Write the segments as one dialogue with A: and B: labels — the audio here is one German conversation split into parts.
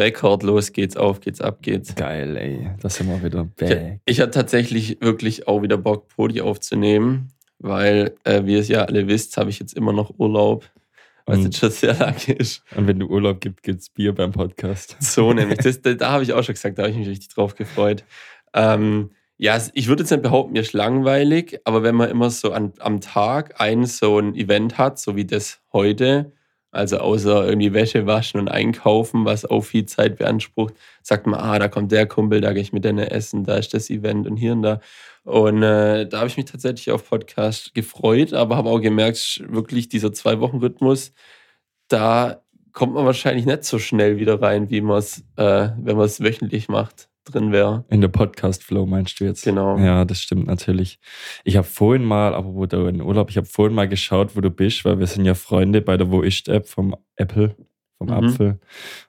A: Rekord, los geht's, auf geht's, ab geht's.
B: Geil, ey. Das sind wir wieder
A: Ich,
B: back.
A: ich hatte tatsächlich wirklich auch wieder Bock, Podi aufzunehmen, weil, äh, wie ihr es ja alle wisst, habe ich jetzt immer noch Urlaub, was
B: Und,
A: jetzt schon sehr lange ist.
B: und wenn du Urlaub gibt, gibt's Bier beim Podcast.
A: So nämlich. Das, da da habe ich auch schon gesagt, da habe ich mich richtig drauf gefreut. Ähm, ja, ich würde jetzt nicht behaupten, mir ist langweilig, aber wenn man immer so an, am Tag ein so ein Event hat, so wie das heute, also außer irgendwie Wäsche waschen und einkaufen, was auch viel Zeit beansprucht, sagt man, ah, da kommt der Kumpel, da gehe ich mit denen essen, da ist das Event und hier und da. Und äh, da habe ich mich tatsächlich auf Podcast gefreut, aber habe auch gemerkt, wirklich dieser Zwei-Wochen-Rhythmus, da kommt man wahrscheinlich nicht so schnell wieder rein, wie man es, äh, wenn man es wöchentlich macht, drin wäre.
B: In der Podcast-Flow meinst du jetzt?
A: Genau.
B: Ja, das stimmt natürlich. Ich habe vorhin mal, aber wo du in Urlaub, ich habe vorhin mal geschaut, wo du bist, weil wir sind ja Freunde bei der Wo ist App vom Apple, vom
A: Mhm.
B: Apfel.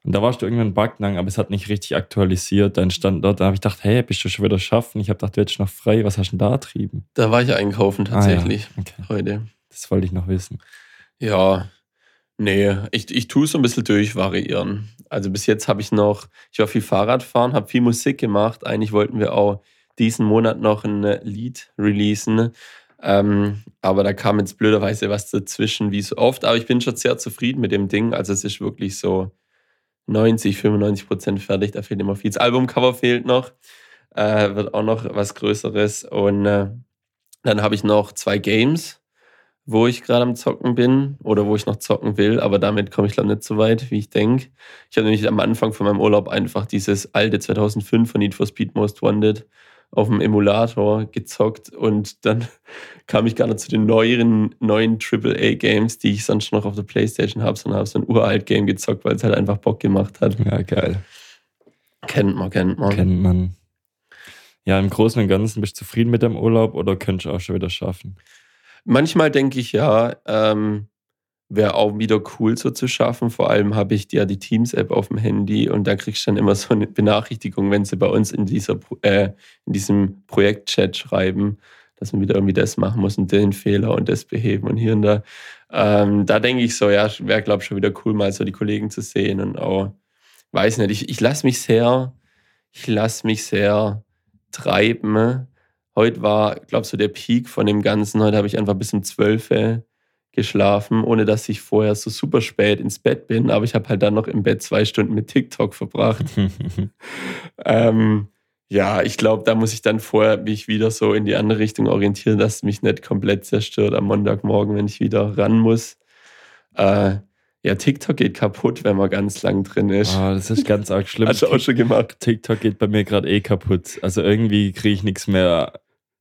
B: Und da warst du irgendwann in Backnang, aber es hat nicht richtig aktualisiert, dein Standort. Da habe ich gedacht, hey, bist du schon wieder schaffen? Ich habe gedacht, du hättest noch frei. Was hast du denn da getrieben?
A: Da war ich einkaufen tatsächlich
B: Ah, ja. Okay,
A: heute.
B: das wollte ich noch wissen.
A: Ja, nee, ich, ich tue so ein bisschen durchvariieren. Also bis jetzt habe ich noch, ich war viel Fahrrad fahren, habe viel Musik gemacht. Eigentlich wollten wir auch diesen Monat noch ein Lied releasen. Ähm, aber da kam jetzt blöderweise was dazwischen, wie so oft. Aber ich bin schon sehr zufrieden mit dem Ding. Also es ist wirklich so 90, 95 Prozent fertig. Da fehlt immer viel. Das Albumcover fehlt noch. Äh, wird auch noch was Größeres. Und äh, dann habe ich noch zwei Games wo ich gerade am Zocken bin oder wo ich noch zocken will, aber damit komme ich glaube nicht so weit, wie ich denke. Ich habe nämlich am Anfang von meinem Urlaub einfach dieses alte 2005 von Need for Speed Most Wanted auf dem Emulator gezockt und dann kam ich gar nicht zu den neueren, neuen AAA-Games, die ich sonst noch auf der Playstation habe, sondern habe so ein uralt Game gezockt, weil es halt einfach Bock gemacht hat.
B: Ja, geil.
A: Kennt man, kennt man.
B: Kennt man. Ja, im Großen und Ganzen bist du zufrieden mit dem Urlaub oder könntest du auch schon wieder schaffen?
A: Manchmal denke ich ja, ähm, wäre auch wieder cool so zu schaffen. Vor allem habe ich ja die Teams-App auf dem Handy und da kriegst du dann immer so eine Benachrichtigung, wenn sie bei uns in, dieser, äh, in diesem Projekt-Chat schreiben, dass man wieder irgendwie das machen muss und den Fehler und das beheben und hier und da. Ähm, da denke ich so, ja, wäre, glaube ich, schon wieder cool, mal so die Kollegen zu sehen und auch, weiß nicht, ich, ich lasse mich sehr, ich lasse mich sehr treiben. Heute war, glaube ich, so der Peak von dem Ganzen. Heute habe ich einfach bis um 12 Uhr geschlafen, ohne dass ich vorher so super spät ins Bett bin. Aber ich habe halt dann noch im Bett zwei Stunden mit TikTok verbracht. ähm, ja, ich glaube, da muss ich dann vorher mich wieder so in die andere Richtung orientieren, dass es mich nicht komplett zerstört am Montagmorgen, wenn ich wieder ran muss. Äh, ja, TikTok geht kaputt, wenn man ganz lang drin ist.
B: Ah, das ist ganz arg schlimm.
A: Hast du auch schon gemacht?
B: TikTok geht bei mir gerade eh kaputt. Also irgendwie kriege ich nichts mehr,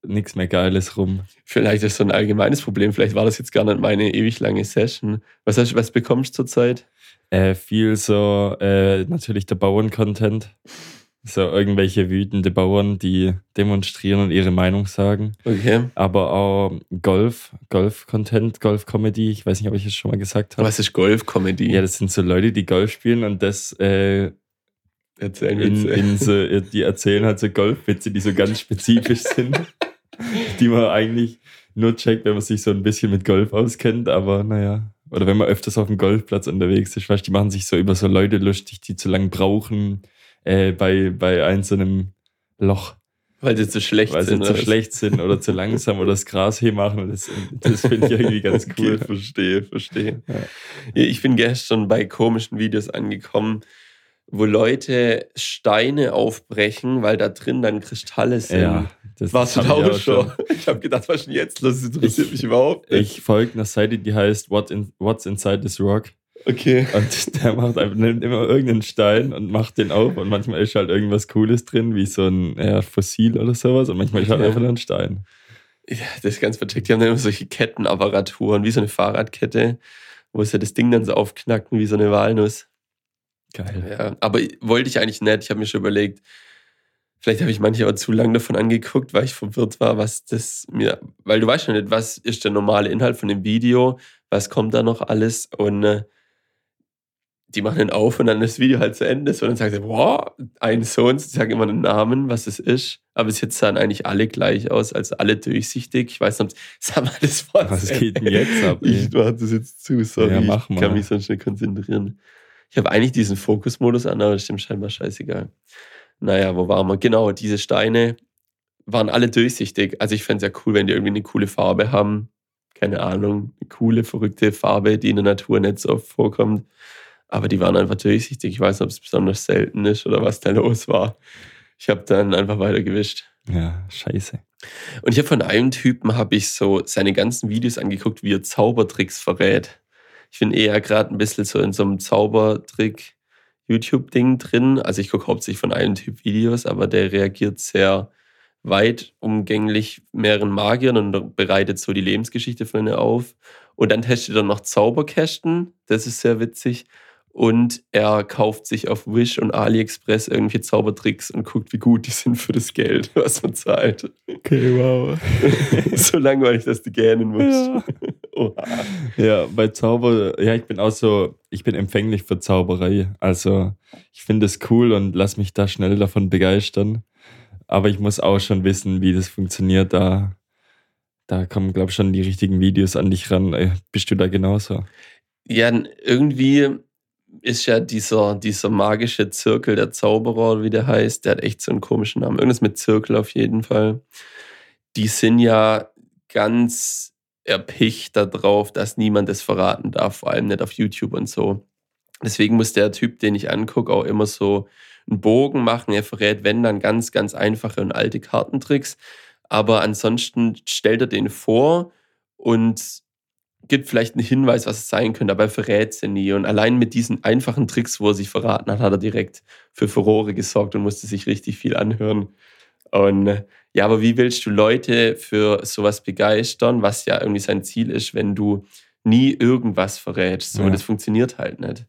B: nichts mehr Geiles rum.
A: Vielleicht ist so ein allgemeines Problem. Vielleicht war das jetzt gar nicht meine ewig lange Session. Was, hast, was bekommst du zurzeit?
B: Äh, viel so, äh, natürlich der Bauern-Content. So irgendwelche wütende Bauern, die demonstrieren und ihre Meinung sagen.
A: Okay.
B: Aber auch Golf, Golf-Content, Golf-Comedy. Ich weiß nicht, ob ich es schon mal gesagt habe.
A: Was ist Golf-Comedy?
B: Ja, das sind so Leute, die Golf spielen und das äh,
A: Erzähl
B: in, in so, die erzählen halt so Golfwitze, die so ganz spezifisch sind, die man eigentlich nur checkt, wenn man sich so ein bisschen mit Golf auskennt, aber naja. Oder wenn man öfters auf dem Golfplatz unterwegs ist, weißt du, die machen sich so über so Leute lustig, die zu lang brauchen äh, bei, bei einzelnem Loch,
A: Weil sie zu schlecht
B: weil sie
A: sind.
B: zu
A: oder was?
B: schlecht sind oder zu langsam oder das Gras hier machen. Das, das finde ich irgendwie ganz cool.
A: Okay, verstehe, verstehe.
B: Ja.
A: Ich bin gestern bei komischen Videos angekommen, wo Leute Steine aufbrechen, weil da drin dann Kristalle sind.
B: Ja, das
A: Warst du da
B: ich
A: auch schon? Ich habe gedacht, was ist denn jetzt los? Das interessiert
B: Ich-
A: mich überhaupt nicht.
B: Ich folge einer Seite, die heißt What in, What's Inside This Rock.
A: Okay.
B: Und der macht einfach, nimmt immer irgendeinen Stein und macht den auf und manchmal ist halt irgendwas Cooles drin, wie so ein ja, Fossil oder sowas und manchmal ist halt
A: Ja.
B: einfach nur ein Stein.
A: Ja, das ist ganz vercheckt. Die haben dann immer solche Kettenapparaturen, wie so eine Fahrradkette, wo sie das Ding dann so aufknacken, wie so eine Walnuss.
B: Geil.
A: Ja, aber wollte ich eigentlich nicht. Ich habe mir schon überlegt, vielleicht habe ich manche aber zu lange davon angeguckt, weil ich verwirrt war, was das mir, weil du weißt schon nicht, was ist der normale Inhalt von dem Video, was kommt da noch alles und äh, die machen den auf und dann ist das Video halt zu Ende. So, und dann sagt er, boah, ein Sohn, sie sagen immer den Namen, was es ist. Aber bis jetzt sahen eigentlich alle gleich aus, also alle durchsichtig. Ich weiß nicht, sag mal das Wort.
B: Was geht denn jetzt ab, ey?
A: Ich mach das jetzt zu, sorry.
B: Ja, mach
A: Ich kann
B: mal.
A: mich sonst nicht konzentrieren. Ich habe eigentlich diesen Fokusmodus an, aber das stimmt scheinbar scheißegal. Naja, wo waren wir? Genau, diese Steine waren alle durchsichtig. Also ich fände es ja cool, wenn die irgendwie eine coole Farbe haben. Keine Ahnung, eine coole, verrückte Farbe, die in der Natur nicht so oft vorkommt. Aber die waren einfach durchsichtig. Ich weiß nicht, ob es besonders selten ist oder was da los war. Ich habe dann einfach weiter gewischt.
B: Ja, scheiße.
A: Und ich habe von einem Typen habe ich so seine ganzen Videos angeguckt, wie er Zaubertricks verrät. Ich bin eher gerade ein bisschen so in so einem Zaubertrick YouTube-Ding drin. Also ich gucke hauptsächlich von einem Typ Videos, aber der reagiert sehr weit umgänglich mehreren Magiern und bereitet so die Lebensgeschichte von ihnen auf. Und dann testet er noch Zauberkästen. Das ist sehr witzig und er kauft sich auf Wish und AliExpress irgendwelche Zaubertricks und guckt, wie gut die sind für das Geld, was man zahlt.
B: Okay, wow.
A: so langweilig, dass du gähnen musst.
B: Ja. ja, bei Zauber, ja, ich bin auch so, ich bin empfänglich für Zauberei. Also ich finde es cool und lass mich da schnell davon begeistern. Aber ich muss auch schon wissen, wie das funktioniert. Da, da kommen, glaube ich, schon die richtigen Videos an dich ran. Äh, bist du da genauso?
A: Ja, irgendwie ist ja dieser, dieser magische Zirkel der Zauberer, wie der heißt, der hat echt so einen komischen Namen. Irgendwas mit Zirkel auf jeden Fall. Die sind ja ganz erpicht darauf, dass niemand es verraten darf, vor allem nicht auf YouTube und so. Deswegen muss der Typ, den ich angucke, auch immer so einen Bogen machen. Er verrät, wenn dann ganz, ganz einfache und alte Kartentricks. Aber ansonsten stellt er den vor und gibt vielleicht einen Hinweis, was es sein könnte, aber er verrät sie nie. Und allein mit diesen einfachen Tricks, wo er sich verraten hat, hat er direkt für Furore gesorgt und musste sich richtig viel anhören. Und äh, ja, aber wie willst du Leute für sowas begeistern, was ja irgendwie sein Ziel ist, wenn du nie irgendwas verrätst? So, ja. das funktioniert halt nicht.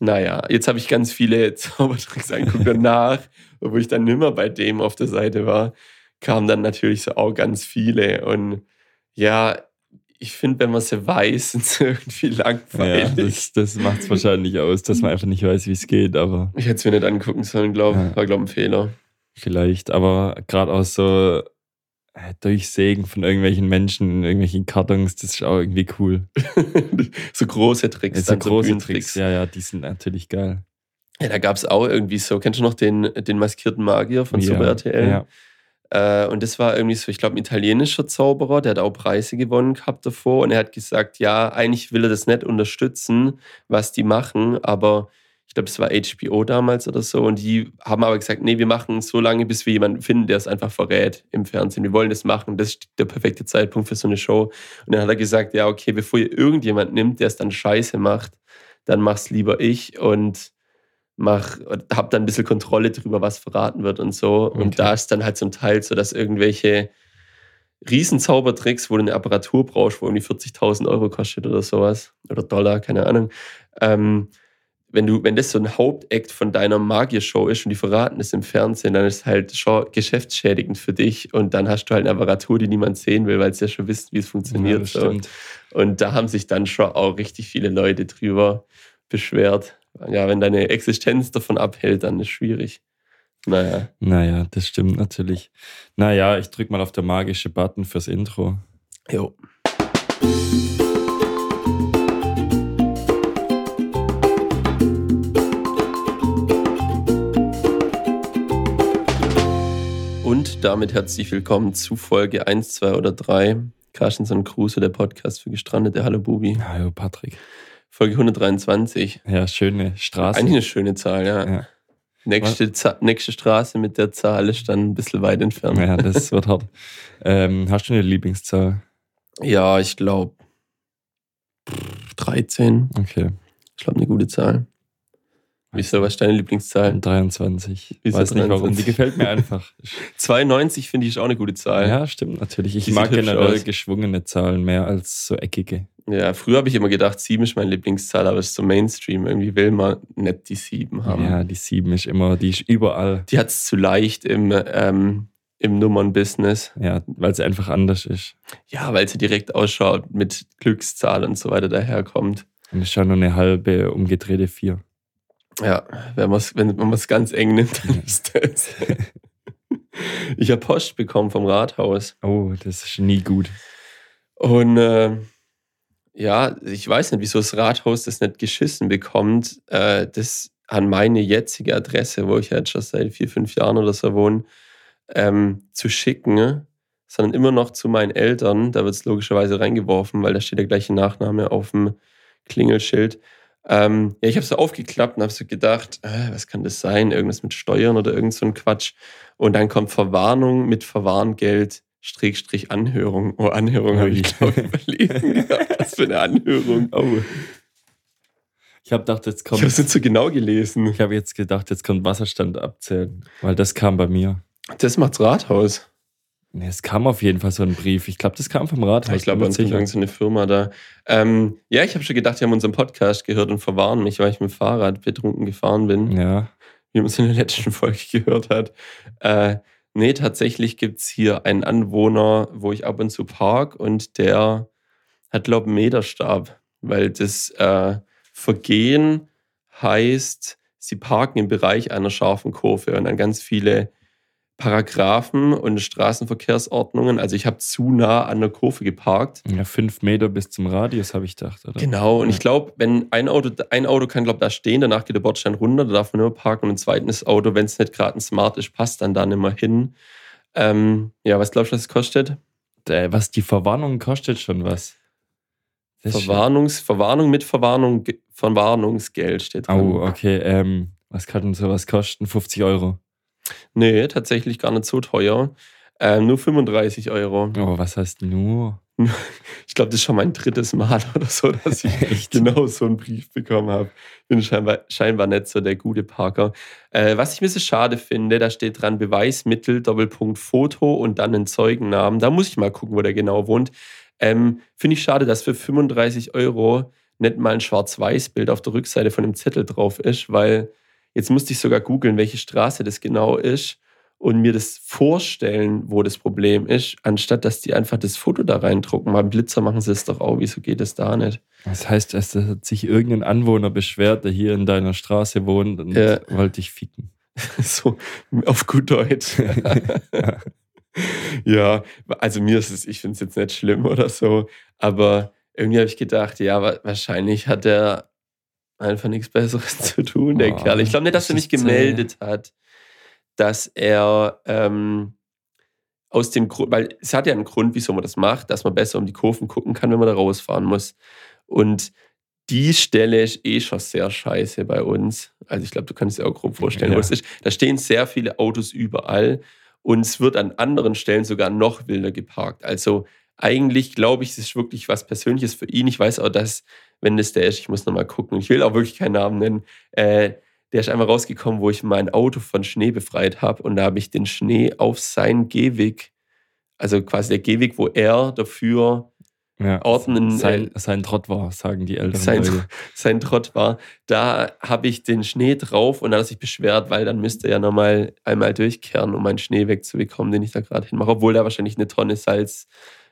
A: Naja, jetzt habe ich ganz viele Zaubertricks angeguckt danach, wo ich dann nimmer bei dem auf der Seite war, kamen dann natürlich so auch ganz viele. Und ja, ich finde, wenn man sie weiß, sind sie irgendwie langweilig.
B: Ja, das, das macht es wahrscheinlich aus, dass man einfach nicht weiß, wie es geht, aber.
A: Ich hätte es mir nicht angucken sollen, glaube ich. Ja. War, glaube ich, ein Fehler.
B: Vielleicht, aber gerade auch so äh, Durchsägen von irgendwelchen Menschen in irgendwelchen Kartons, das ist auch irgendwie cool.
A: so große Tricks.
B: Ja, so große Tricks, ja, ja, die sind natürlich geil.
A: Ja, da gab es auch irgendwie so, kennst du noch den, den maskierten Magier von ja, Super RTL? Ja. Äh, und das war irgendwie so, ich glaube, ein italienischer Zauberer, der hat auch Preise gewonnen gehabt davor. Und er hat gesagt, ja, eigentlich will er das nicht unterstützen, was die machen, aber ich glaube, es war HBO damals oder so. Und die haben aber gesagt, nee, wir machen so lange, bis wir jemanden finden, der es einfach verrät im Fernsehen. Wir wollen das machen. Das ist der perfekte Zeitpunkt für so eine Show. Und dann hat er gesagt, ja, okay, bevor ihr irgendjemand nimmt, der es dann scheiße macht, dann mach's lieber ich. Und mach, hab dann ein bisschen Kontrolle darüber, was verraten wird und so. Okay. Und da ist dann halt zum Teil so, dass irgendwelche Riesenzaubertricks, wo du eine Apparatur brauchst, wo irgendwie 40.000 Euro kostet oder sowas, oder Dollar, keine Ahnung. Ähm, wenn, du, wenn das so ein Hauptakt von deiner Magiershow ist und die verraten es im Fernsehen, dann ist es halt schon geschäftsschädigend für dich und dann hast du halt eine Apparatur, die niemand sehen will, weil sie ja schon wissen, wie es funktioniert. Ja, so. Und da haben sich dann schon auch richtig viele Leute drüber beschwert ja, wenn deine Existenz davon abhält, dann ist es schwierig. Naja.
B: Naja, das stimmt natürlich. Naja, ich drück mal auf der magische Button fürs Intro.
A: Jo. Und damit herzlich willkommen zu Folge 1, 2 oder 3. Carstenson Kruse, der Podcast für Gestrandete. Hallo Bubi.
B: Hallo Patrick.
A: Folge 123.
B: Ja, schöne Straße.
A: Eigentlich eine schöne Zahl, ja. ja. Nächste, nächste Straße mit der Zahl ist dann ein bisschen weit entfernt.
B: Ja, das wird hart. Ähm, hast du eine Lieblingszahl?
A: Ja, ich glaube 13.
B: Okay.
A: Ich glaube, eine gute Zahl. Wieso, was ist deine Lieblingszahl?
B: 23. Ich weiß 23? nicht warum. Die gefällt mir einfach.
A: 92 finde ich ist auch eine gute Zahl.
B: Ja, stimmt natürlich. Ich Die mag generell geschwungene Zahlen mehr als so eckige.
A: Ja, früher habe ich immer gedacht, 7 ist meine Lieblingszahl, aber es ist so Mainstream. Irgendwie will man nicht die 7 haben.
B: Ja, die 7 ist immer, die ist überall.
A: Die hat es zu leicht im, ähm, im Nummern-Business.
B: Ja, weil sie einfach anders ist.
A: Ja, weil sie direkt ausschaut, mit Glückszahl und so weiter daherkommt.
B: Und ist schon nur eine halbe umgedrehte 4.
A: Ja, wenn, wenn man es ganz eng nimmt, dann ist das. ich habe Post bekommen vom Rathaus.
B: Oh, das ist nie gut.
A: Und äh, ja, ich weiß nicht, wieso das Rathaus das nicht geschissen bekommt, äh, das an meine jetzige Adresse, wo ich jetzt schon seit vier, fünf Jahren oder so wohne, ähm, zu schicken, sondern immer noch zu meinen Eltern. Da wird es logischerweise reingeworfen, weil da steht der gleiche Nachname auf dem Klingelschild. Ähm, ja, ich habe so aufgeklappt und habe so gedacht, äh, was kann das sein? Irgendwas mit Steuern oder irgend so ein Quatsch. Und dann kommt Verwarnung mit Verwarngeld, Strich, Anhörung. Oh, Anhörung habe ich, glaube überlesen. was für eine Anhörung. Oh.
B: Ich habe gedacht, jetzt kommt.
A: Ich habe es nicht so genau gelesen.
B: Ich habe jetzt gedacht, jetzt kommt Wasserstand abzählen, weil das kam bei mir.
A: Das macht's Rathaus.
B: Nee, es kam auf jeden Fall so ein Brief. Ich glaube, das kam vom Rathaus.
A: Ich glaube, ist irgendeine Firma da. Ähm, ja, ich habe schon gedacht, die haben unseren Podcast gehört und verwarnen mich, weil ich mit dem Fahrrad betrunken gefahren bin.
B: Ja.
A: Wie man es in der letzten Folge gehört hat. Äh, nee, tatsächlich gibt es hier einen Anwohner, wo ich ab und zu park und der hat, glaube ich, einen Meterstab, weil das äh, Vergehen heißt, sie parken im Bereich einer scharfen Kurve und dann ganz viele Paragraphen und Straßenverkehrsordnungen. Also ich habe zu nah an der Kurve geparkt.
B: Ja, fünf Meter bis zum Radius, habe ich gedacht. Oder?
A: Genau, und ja. ich glaube, wenn ein Auto, ein Auto kann, glaube da stehen, danach geht der Bordstein runter, da darf man nur parken. Und ein zweites Auto, wenn es nicht gerade ein Smart ist, passt dann da nicht mehr hin. Ähm, ja, was glaubst du, was es kostet?
B: Äh, was die Verwarnung kostet schon was.
A: Verwarnungs, Verwarnung mit Verwarnung, Verwarnungsgeld steht
B: drin. Oh, okay. Ähm, was kann denn sowas kosten? 50 Euro.
A: Nee, tatsächlich gar nicht so teuer. Ähm, nur 35 Euro.
B: Oh, was heißt nur?
A: Ich glaube, das ist schon mein drittes Mal oder so, dass ich genau so einen Brief bekommen habe. Bin scheinbar, scheinbar nicht so der gute Parker. Äh, was ich ein bisschen schade finde, da steht dran Beweismittel, Doppelpunkt Foto und dann einen Zeugennamen. Da muss ich mal gucken, wo der genau wohnt. Ähm, finde ich schade, dass für 35 Euro nicht mal ein Schwarz-Weiß-Bild auf der Rückseite von dem Zettel drauf ist, weil Jetzt musste ich sogar googeln, welche Straße das genau ist und mir das vorstellen, wo das Problem ist, anstatt dass die einfach das Foto da reindrucken. Beim Blitzer machen sie es doch auch. Wieso geht das da nicht?
B: Das heißt, es hat sich irgendein Anwohner beschwert, der hier in deiner Straße wohnt und ja. wollte dich ficken.
A: so, auf gut Deutsch. ja, also mir ist es, ich finde es jetzt nicht schlimm oder so, aber irgendwie habe ich gedacht, ja, wahrscheinlich hat er einfach nichts Besseres zu tun, der oh, Kerl. Ich glaube nicht, dass er mich gemeldet zäh. hat, dass er ähm, aus dem Grund, weil es hat ja einen Grund, wieso man das macht, dass man besser um die Kurven gucken kann, wenn man da rausfahren muss. Und die Stelle ist eh schon sehr scheiße bei uns. Also ich glaube, du kannst dir auch grob vorstellen, ja. wo es ist. Da stehen sehr viele Autos überall und es wird an anderen Stellen sogar noch wilder geparkt. Also eigentlich glaube ich, es ist wirklich was Persönliches für ihn. Ich weiß auch, dass wenn das der ist. Ich muss nochmal gucken. Ich will auch wirklich keinen Namen nennen. Äh, der ist einmal rausgekommen, wo ich mein Auto von Schnee befreit habe. Und da habe ich den Schnee auf seinen Gehweg, also quasi der Gehweg, wo er dafür
B: ja, Orten sein, äh, sein Trott war, sagen die Eltern.
A: Sein, sein Trott war. Da habe ich den Schnee drauf und dann hat er sich beschwert, weil dann müsste er nochmal einmal durchkehren, um meinen Schnee wegzubekommen, den ich da gerade hinmache. Obwohl da wahrscheinlich eine Tonne Salz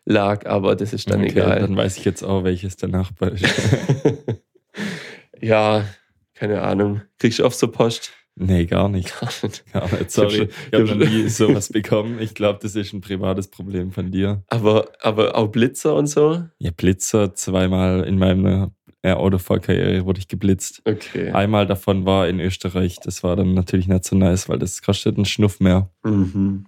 A: lag, aber das ist dann okay, egal.
B: Dann weiß ich jetzt auch, welches der Nachbar ist.
A: ja, keine Ahnung. Kriegst du oft so Post?
B: Nee, gar nicht. Gar nicht. Gar nicht. Sorry, ich habe hab noch nie sowas bekommen. Ich glaube, das ist ein privates Problem von dir.
A: Aber, aber auch Blitzer und so?
B: Ja, Blitzer zweimal in meiner Autofahrkarriere wurde ich geblitzt.
A: Okay.
B: Einmal davon war in Österreich. Das war dann natürlich nicht so nice, weil das kostet einen Schnuff mehr.
A: Mhm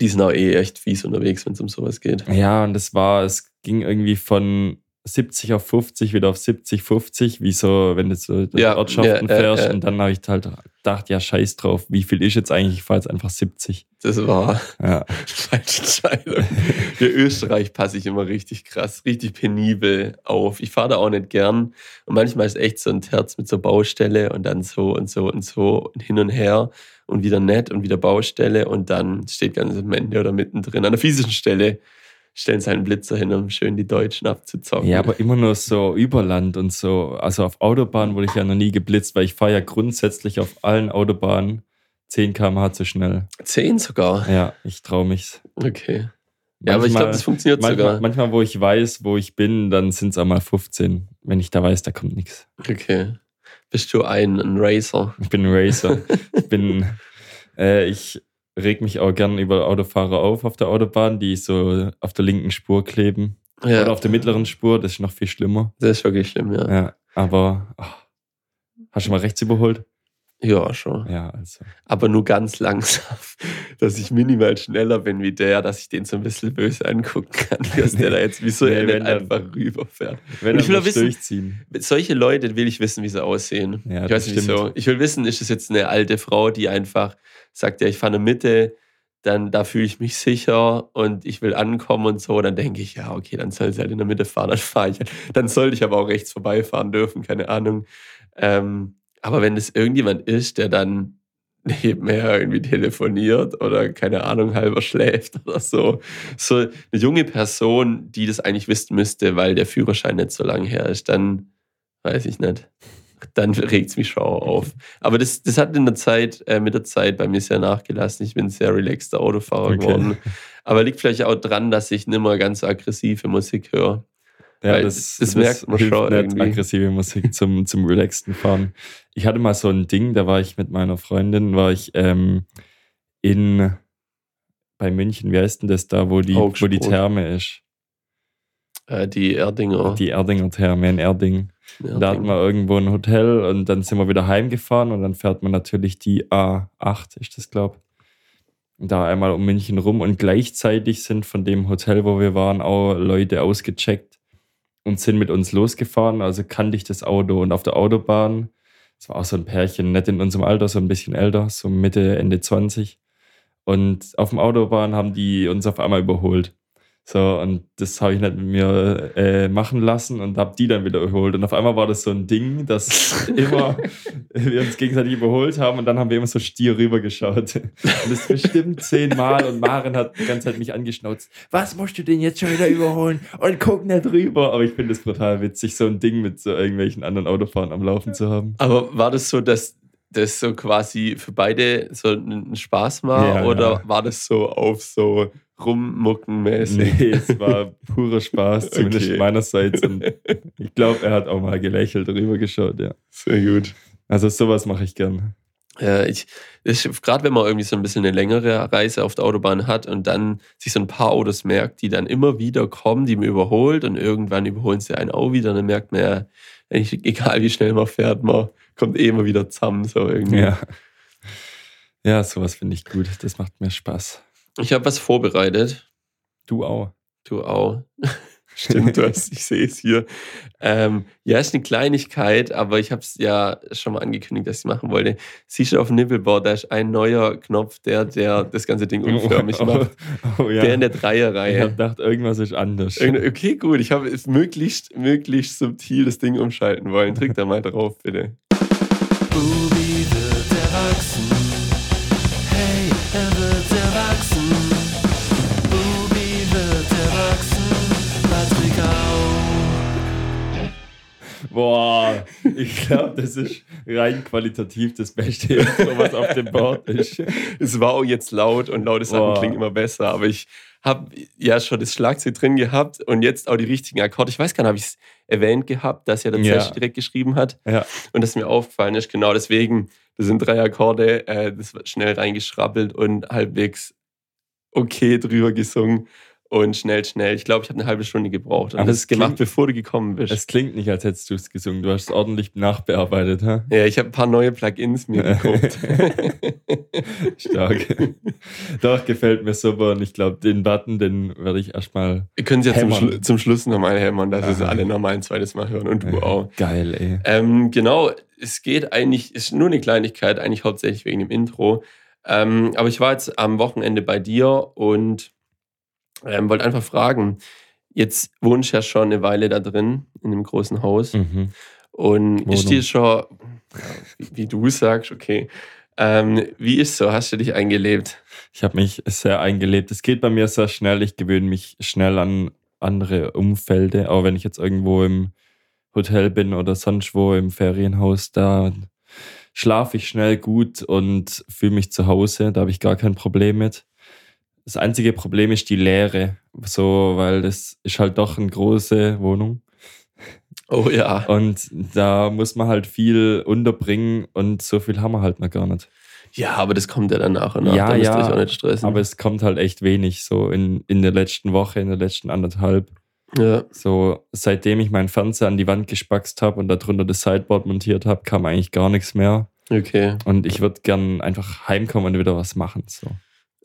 A: die sind auch eh echt fies unterwegs, wenn es um sowas geht.
B: Ja, und es war, es ging irgendwie von 70 auf 50, wieder auf 70, 50, wie so, wenn du so ja, Ortschaften ja, fährst. Äh, äh. Und dann habe ich halt gedacht, ja, scheiß drauf, wie viel ist jetzt eigentlich? Ich fahre jetzt einfach 70.
A: Das war ja. falsche Entscheidung. In Österreich passe ich immer richtig krass, richtig penibel auf. Ich fahre da auch nicht gern. Und manchmal ist echt so ein Terz mit so Baustelle und dann so und so und so und hin und her und wieder nett und wieder Baustelle und dann steht ganz am Ende oder mittendrin an der physischen Stelle stellen sie einen Blitzer hin, um schön die Deutschen abzuzocken.
B: Ja, aber immer nur so über Land und so. Also auf Autobahnen wurde ich ja noch nie geblitzt, weil ich fahre ja grundsätzlich auf allen Autobahnen 10 km/h zu schnell.
A: 10 sogar?
B: Ja, ich traue mich.
A: Okay. Ja, manchmal, aber ich glaube, das funktioniert
B: manchmal,
A: sogar.
B: Manchmal, wo ich weiß, wo ich bin, dann sind es einmal 15. Wenn ich da weiß, da kommt nichts.
A: Okay. Bist du ein, ein Racer?
B: Ich bin ein Racer. ich bin, äh, ich reg mich auch gern über Autofahrer auf auf der Autobahn, die so auf der linken Spur kleben.
A: Ja,
B: Oder auf der mittleren Spur, das ist noch viel schlimmer.
A: das ist wirklich schlimm, ja.
B: Ja, aber ach, hast du mal rechts überholt?
A: Ja, schon.
B: Ja, also.
A: Aber nur ganz langsam, dass ich minimal schneller bin wie der, dass ich den so ein bisschen böse angucken kann, dass der da jetzt, wieso
B: Nee,
A: er nicht
B: wenn
A: einfach rüberfährt.
B: Wenn
A: Und ich will wissen-
B: durchziehen.
A: Solche Leute will ich wissen, wie sie aussehen.
B: Ja,
A: ich weiß nicht wieso. Ich will wissen, ist es jetzt eine alte Frau, die einfach sagt, ja, ich fahre in der Mitte, dann da fühle ich mich sicher und ich will ankommen und so. Dann denke ich, ja, okay, dann soll sie halt in der Mitte fahren, dann fahre ich. halt. Dann sollte ich aber auch rechts vorbeifahren dürfen, keine Ahnung. Ähm, aber wenn es irgendjemand ist, der dann nebenher irgendwie telefoniert oder keine Ahnung, halber schläft oder so. So eine junge Person, die das eigentlich wissen müsste, weil der Führerschein nicht so lange her ist, dann weiß ich nicht. Dann regt es mich schon auf. Aber das, das hat in der Zeit, äh, mit der Zeit bei mir sehr nachgelassen. Ich bin ein sehr relaxter Autofahrer
B: Okay.
A: geworden. Aber liegt vielleicht auch dran, dass ich nicht mehr ganz aggressive Musik höre.
B: Ja,
A: Weil
B: das,
A: das merkt man
B: hilft
A: schon
B: nicht, aggressive Musik zum, zum relaxten Fahren. Ich hatte mal so ein Ding, da war ich mit meiner Freundin, war ich ähm, in bei München, wie heißt denn das da, wo die, wo die
A: Augsburg.
B: Therme ist?
A: Äh, die Erdinger.
B: Die Erdinger Therme in Erding.
A: Erdinger.
B: Da hatten wir irgendwo ein Hotel und dann sind wir wieder heimgefahren und dann fährt man natürlich die A8, ist das, glaube Da einmal um München rum und gleichzeitig sind von dem Hotel, wo wir waren, auch Leute ausgecheckt und sind mit uns losgefahren. Also kannte ich das Auto und auf der Autobahn, das war auch so ein Pärchen, nicht in unserem Alter, so ein bisschen älter, so Mitte, Ende 20. Und auf dem Autobahn haben die uns auf einmal überholt. So, und das habe ich nicht mit mir äh, machen lassen und habe die dann wieder überholt. Und auf einmal war das so ein Ding, dass immer wir uns gegenseitig überholt haben und dann haben wir immer so stier rübergeschaut. Und das bestimmt zehnmal und Maren hat die ganze Zeit mich angeschnauzt. Was musst du denn jetzt schon wieder überholen? Und guck nicht rüber. Aber ich finde es brutal witzig, so ein Ding mit so irgendwelchen anderen Autofahrern am Laufen zu haben.
A: Aber war das so, dass das so quasi für beide so ein Spaß war?
B: Ja,
A: oder
B: ja.
A: war das so auf so rummuckenmäßig?
B: Nee, es war purer Spaß, zumindest
A: Okay.
B: meinerseits. Und ich glaube, er hat auch mal gelächelt rübergeschaut, ja.
A: Sehr gut.
B: Also sowas mache ich gern.
A: Ja, ich, gerade wenn man irgendwie so ein bisschen eine längere Reise auf der Autobahn hat und dann sich so ein paar Autos merkt, die dann immer wieder kommen, die man überholt und irgendwann überholen sie einen auch wieder, dann merkt man ja, eigentlich, egal wie schnell man fährt, man kommt eh immer wieder zusammen. So irgendwie.
B: Ja. Ja, sowas finde ich gut. Das macht mir Spaß.
A: Ich habe was vorbereitet.
B: Du auch.
A: Du auch. Stimmt, du hast, ich sehe es hier. Ähm, ja, ist eine Kleinigkeit, aber ich habe es ja schon mal angekündigt, dass ich es machen wollte. Siehst du auf dem Nippelboard, da ist ein neuer Knopf, der, der das ganze Ding unförmig
B: oh,
A: macht.
B: Oh, oh ja.
A: Der in der
B: ich habe
A: Dreierreihe.
B: gedacht, irgendwas ist anders.
A: Okay, gut. Ich habe es möglichst, möglichst subtil das Ding umschalten wollen. Drück da mal drauf, bitte.
C: Bubi wird erwachsen.
B: Boah, ich glaube, das ist rein qualitativ das Beste, was auf dem Board ist.
A: Es war auch jetzt laut und laute Sachen
B: Boah.
A: klingen immer besser, aber ich habe ja schon das Schlagzeug drin gehabt und jetzt auch die richtigen Akkorde. Ich weiß gar nicht, habe ich es erwähnt gehabt, dass ja der
B: Ja.
A: Direkt geschrieben hat
B: Ja.
A: und das mir aufgefallen ist. Genau deswegen, das sind drei Akkorde, äh, das wird schnell reingeschrabbelt und halbwegs okay drüber gesungen und schnell, schnell. Ich glaube, ich habe eine halbe Stunde gebraucht und
B: Aber
A: das
B: es
A: ist gemacht,
B: klingt-
A: bevor du gekommen bist.
B: Es klingt nicht, als hättest du es gesungen. Du hast es ordentlich nachbearbeitet, ha?
A: ja, ich habe ein paar neue Plugins mir geguckt.
B: Stark. Doch, gefällt mir super. Und ich glaube, den Button, den werde ich erstmal.
A: Wir können es ja zum. Schlu zum Schluss nochmal hämmern, dass es
B: Aha.
A: alle nochmal ein zweites Mal hören und du auch.
B: Geil, ey.
A: Ähm, genau, es geht eigentlich, ist nur eine Kleinigkeit, eigentlich hauptsächlich wegen dem Intro. Ähm, aber ich war jetzt am Wochenende bei dir und ähm, wollte einfach fragen, jetzt wohnst du ja schon eine Weile da drin, in dem großen Haus.
B: Mhm.
A: Und ist
B: Wohnung.
A: dir schon, wie, wie du sagst, okay, ähm, wie ist so? Hast du dich eingelebt?
B: Ich habe mich sehr eingelebt. Es geht bei mir sehr schnell. Ich gewöhne mich schnell an andere Umfelde. Auch wenn ich jetzt irgendwo im Hotel bin oder sonst wo im Ferienhaus, da schlafe ich schnell gut und fühle mich zu Hause. Da habe ich gar kein Problem mit. Das einzige Problem ist die Leere. So, weil das ist halt doch eine große Wohnung.
A: Oh ja.
B: Und da muss man halt viel unterbringen und so viel haben wir halt noch gar nicht.
A: Ja, aber das kommt ja dann nach und nach.
B: Ja,
A: da
B: ja,
A: auch nicht stressen.
B: Aber es kommt halt echt wenig, so in, in der letzten Woche, in der letzten anderthalb.
A: Ja.
B: So, seitdem ich meinen Fernseher an die Wand gespackst habe und darunter das Sideboard montiert habe, kam eigentlich gar nichts mehr.
A: Okay.
B: Und ich würde gern einfach heimkommen und wieder was machen. So.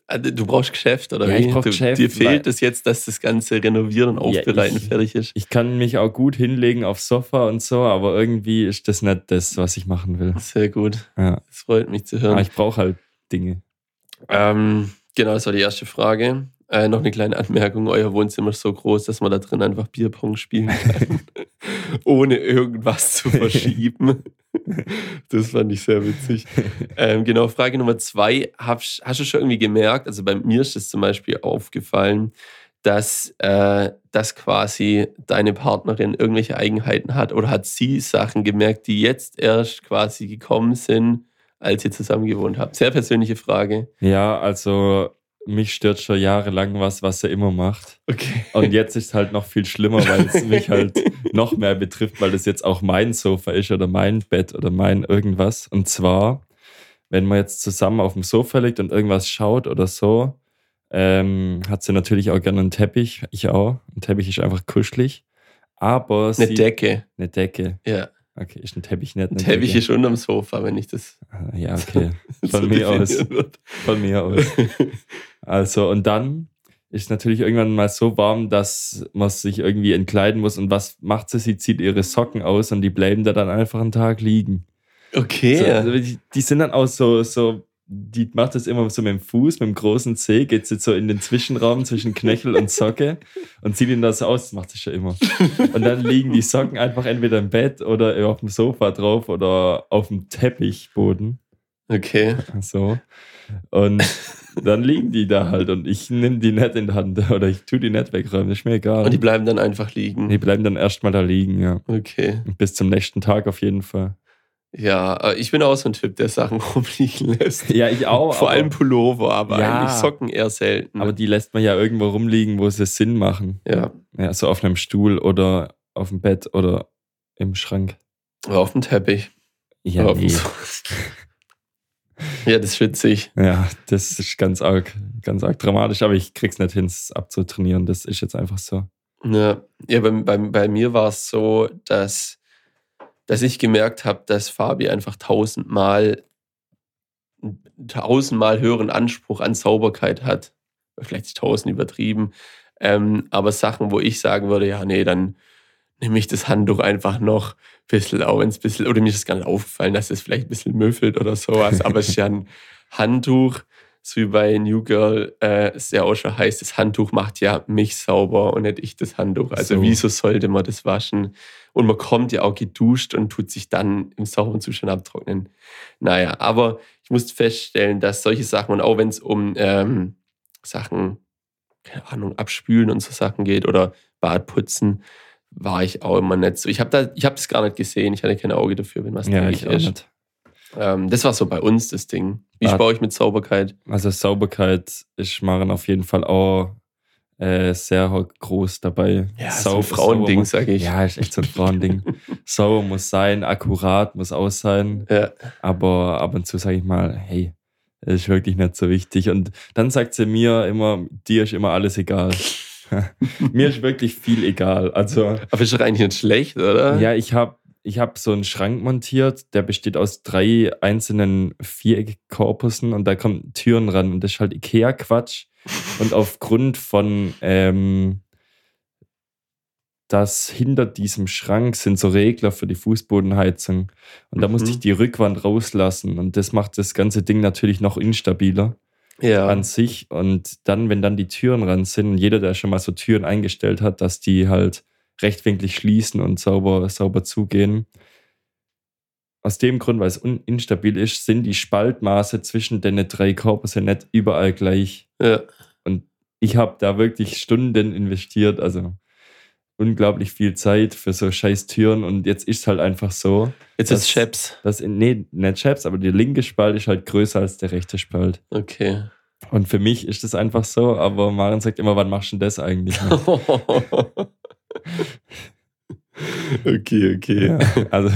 A: Also, Du brauchst Geschäft, oder
B: Ja,
A: wie?
B: ich brauch
A: du,
B: Geschäft,
A: Dir fehlt es jetzt, dass das ganze Renovieren und
B: Ja,
A: Aufbereiten
B: ich-
A: fertig ist.
B: Ich kann mich auch gut hinlegen aufs Sofa und so, aber irgendwie ist das nicht das, was ich machen will.
A: Sehr gut.
B: Ja.
A: Das freut mich zu hören.
B: Aber ich brauche halt Dinge.
A: Ähm, genau, das war die erste Frage. Äh, noch eine kleine Anmerkung: Euer Wohnzimmer ist so groß, dass man da drin einfach Bierpong spielen kann, ohne irgendwas zu verschieben. Das fand ich sehr witzig. Ähm, genau, Frage Nummer zwei. Hast, hast du schon irgendwie gemerkt, also bei mir ist es zum Beispiel aufgefallen, dass, äh, dass quasi deine Partnerin irgendwelche Eigenheiten hat oder hat sie Sachen gemerkt, die jetzt erst quasi gekommen sind, als ihr zusammen gewohnt habt? Sehr persönliche Frage.
B: Ja, also mich stört schon jahrelang was, was er immer macht.
A: Okay.
B: Und jetzt ist es halt noch viel schlimmer, weil es mich halt noch mehr betrifft, weil das jetzt auch mein Sofa ist oder mein Bett oder mein irgendwas. Und zwar, wenn man jetzt zusammen auf dem Sofa liegt und irgendwas schaut oder so, ähm, hat sie natürlich auch gerne einen Teppich. Ich auch. Ein Teppich ist einfach kuschelig. Aber
A: Eine
B: sie,
A: Decke.
B: Eine Decke.
A: Ja.
B: Okay, ist ein Teppich nicht
A: Ein Teppich
B: Decke?
A: ist unterm Sofa, wenn ich das
B: Ah, Ja, okay.
A: so
B: Von mir aus.
A: würde.
B: Von mir aus. Also, und dann ist natürlich irgendwann mal so warm, dass man sich irgendwie entkleiden muss. Und was macht sie? Sie zieht ihre Socken aus und die bleiben da dann einfach einen Tag liegen.
A: Okay.
B: So, also die, die sind dann auch so, so, die macht das immer so mit dem Fuß, mit dem großen Zeh, geht sie so in den Zwischenraum zwischen Knöchel und Socke und zieht ihn das aus, das macht sie schon immer. Und dann liegen die Socken einfach entweder im Bett oder auf dem Sofa drauf oder auf dem Teppichboden.
A: Okay.
B: So. Und dann liegen die da halt und ich nehme die nicht in die Hand oder ich tue die nicht wegräumen, ist mir egal.
A: Und die bleiben dann einfach liegen.
B: die bleiben dann erstmal da liegen, ja.
A: Okay.
B: Bis zum nächsten Tag auf jeden Fall.
A: Ja, äh, ich bin auch so ein Typ, der Sachen rumliegen lässt.
B: Ja, ich auch.
A: Vor allem Pullover, aber
B: Ja.
A: eigentlich Socken eher selten.
B: aber die lässt man ja irgendwo rumliegen, wo sie Sinn machen.
A: ja,
B: Ja, so auf einem Stuhl oder auf dem Bett oder im Schrank.
A: aber auf dem Teppich.
B: Ja,
A: Auf dem
B: nee.
A: Ja, das ist witzig.
B: Ja, das ist ganz arg, ganz arg dramatisch, aber ich krieg's nicht hin, es abzutrainieren. Das ist jetzt einfach so.
A: Ja, ja bei, bei, bei mir war es so, dass, dass ich gemerkt habe, dass Fabi einfach tausendmal, tausendmal höheren Anspruch an Sauberkeit hat. Vielleicht ist tausend übertrieben. Ähm, aber Sachen, wo ich sagen würde, ja, nee, dann nehme ich das Handtuch einfach noch ein bisschen, auch wenn es ein bisschen, oder mir ist es gar nicht aufgefallen, dass es vielleicht ein bisschen müffelt oder sowas, aber es ist ja ein Handtuch, so wie bei New Girl äh, es ja auch schon heißt, das Handtuch macht ja mich sauber und nicht ich das Handtuch. Also
B: So.
A: wieso sollte man das waschen? Und man kommt ja auch geduscht und tut sich dann im sauberen Zustand abtrocknen. Naja, aber ich muss feststellen, dass solche Sachen, und auch wenn es um ähm, Sachen, keine Ahnung, abspülen und so Sachen geht oder Bad putzen, war ich auch immer nicht so. Ich habe da, ich habe das gar nicht gesehen. Ich hatte kein Auge dafür, wenn was
B: Ja,
A: dreckig
B: ich
A: ist.
B: nicht.
A: Ähm, das war so bei uns das Ding. Wie
B: Bad-
A: baue ich mit Sauberkeit?
B: Also Sauberkeit ist Maren auf jeden Fall auch äh, sehr groß dabei.
A: Ja, so
B: Sau-
A: ein Frauending, sag ich.
B: Ja, ist echt so ein Frauending. Sauber muss sein, akkurat muss aus sein.
A: Ja.
B: Aber ab und zu sage ich mal, hey, ist wirklich nicht so wichtig. Und dann sagt sie mir immer, dir ist immer alles egal. mir ist wirklich viel egal. Also
A: Aber ist doch eigentlich nicht schlecht, oder?
B: ja, ich habe ich hab so einen Schrank montiert, der besteht aus drei einzelnen Viereckkorpusen und da kommen Türen ran und das ist halt Ikea-Quatsch. Und aufgrund von, ähm, dass hinter diesem Schrank sind so Regler für die Fußbodenheizung. Und da musste
A: Mhm.
B: ich die Rückwand rauslassen und das macht das ganze Ding natürlich noch instabiler
A: Ja.
B: an sich. Und dann, wenn dann die Türen ran sind, jeder, der schon mal so Türen eingestellt hat, dass die halt rechtwinklig schließen und sauber, sauber zugehen. Aus dem Grund, weil es instabil ist, sind die Spaltmaße zwischen den drei Korpusen nicht überall gleich.
A: ja.
B: Ich habe da wirklich Stunden investiert, also unglaublich viel Zeit für so scheiß Türen und jetzt ist es halt einfach so,
A: Jetzt
B: Das-
A: ist Chaps.
B: dass, nee, nicht Chaps, aber der linke Spalt ist halt größer als der rechte Spalt.
A: Okay.
B: Und für mich ist das einfach so, aber Maren sagt immer, wann machst du denn das eigentlich?
A: okay, okay.
B: ja, also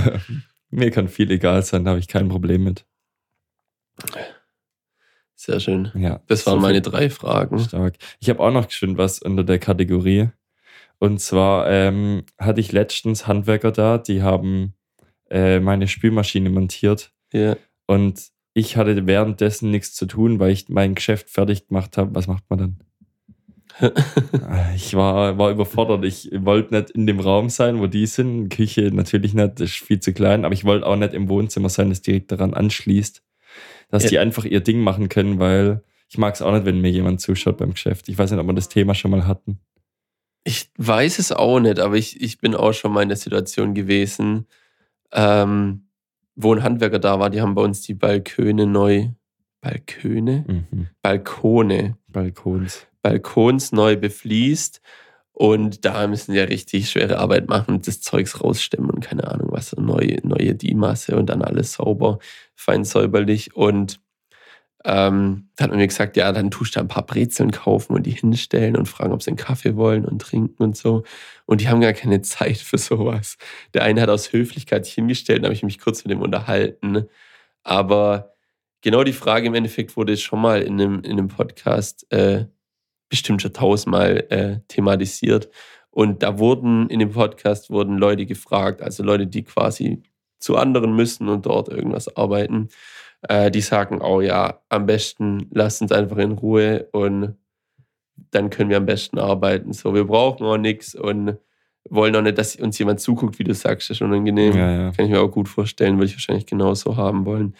B: mir kann viel egal sein, da habe ich kein Problem mit.
A: Sehr schön.
B: Ja,
A: Das waren
B: so
A: meine drei Fragen.
B: Stark. Ich habe auch noch geschwind was unter der Kategorie. Und zwar ähm, hatte ich letztens Handwerker da, die haben äh, meine Spülmaschine montiert.
A: Ja.
B: Und ich hatte währenddessen nichts zu tun, weil ich mein Geschäft fertig gemacht habe. Was macht man dann? Ich war, war überfordert. Ich wollte nicht in dem Raum sein, wo die sind. Küche natürlich nicht, das ist viel zu klein. Aber ich wollte auch nicht im Wohnzimmer sein, das direkt daran anschließt. Dass
A: Ja.
B: die einfach ihr Ding machen können, weil ich mag es auch nicht, wenn mir jemand zuschaut beim Geschäft. Ich weiß nicht, ob wir das Thema schon mal hatten.
A: Ich weiß es auch nicht, aber ich, ich bin auch schon mal in der Situation gewesen, ähm, wo ein Handwerker da war. Die haben bei uns die Balköne neu. Balköne?
B: Mhm.
A: Balkone.
B: Balkons.
A: Balkons neu befließt. Und da müssen die ja richtig schwere Arbeit machen, das Zeugs rausstemmen und keine Ahnung was, neue, neue Die-Masse und dann alles sauber, fein säuberlich. Und ähm, da hat man mir gesagt, ja, dann tust du ein paar Brezeln kaufen und die hinstellen und fragen, ob sie einen Kaffee wollen und trinken und so. Und die haben gar keine Zeit für sowas. Der eine hat aus Höflichkeit sich hingestellt, da habe ich mich kurz mit dem unterhalten. Aber genau die Frage im Endeffekt wurde schon mal in einem, in einem Podcast äh, bestimmt schon tausendmal äh, thematisiert. Und da wurden in dem Podcast wurden Leute gefragt, also Leute, die quasi zu anderen müssen und dort irgendwas arbeiten, äh, die sagen, oh ja, am besten lasst uns einfach in Ruhe und dann können wir am besten arbeiten. So, wir brauchen auch nichts und wollen auch nicht, dass uns jemand zuguckt, wie du sagst, das ist schon unangenehm.
B: Ja, ja.
A: Kann ich mir auch gut vorstellen, würde ich wahrscheinlich genauso haben wollen.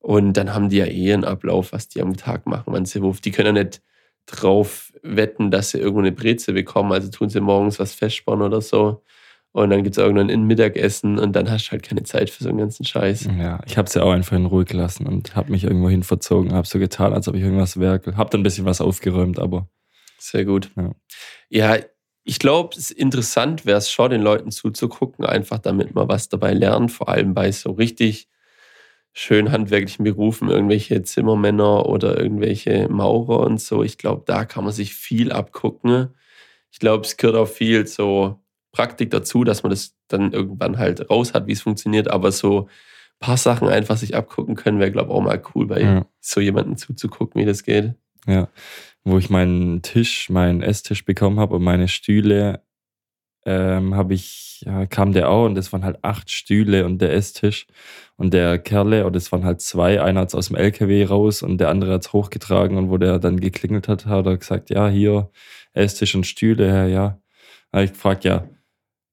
A: Und dann haben die ja eh einen Ablauf, was die am Tag machen, wann sie ruft. Die können ja nicht drauf wetten, dass sie irgendwo eine Breze bekommen. Also tun sie morgens was festsparen oder so. Und dann gibt es irgendwann ein Mittagessen und dann hast du halt keine Zeit für so einen ganzen Scheiß.
B: Ja, ich habe sie auch einfach in Ruhe gelassen und habe mich irgendwo hin verzogen, habe so getan, als ob ich irgendwas werkel. Habe dann ein bisschen was aufgeräumt, aber
A: Sehr gut.
B: Ja.
A: Ja, ich glaube, es ist interessant wäre es schon, den Leuten zuzugucken, einfach damit man was dabei lernt, vor allem bei so richtig schön handwerklichen Berufen, irgendwelche Zimmermänner oder irgendwelche Maurer und so. Ich glaube, da kann man sich viel abgucken. Ich glaube, es gehört auch viel so Praktik dazu, dass man das dann irgendwann halt raus hat, wie es funktioniert, aber so ein paar Sachen einfach sich abgucken können, wäre, glaube ich, auch mal cool, bei
B: Ja.
A: so jemandem zuzugucken, wie das geht.
B: ja, wo ich meinen Tisch, meinen Esstisch bekommen habe und meine Stühle, ähm, habe ich, ja, kam der auch und das waren halt acht Stühle und der Esstisch und der Kerle, oder das waren halt zwei, einer hat es aus dem LKW raus und der andere hat es hochgetragen und wo der dann geklingelt hat, hat er gesagt, ja, hier Esstisch und Stühle, ja, ja. Da habe ich gefragt, ja,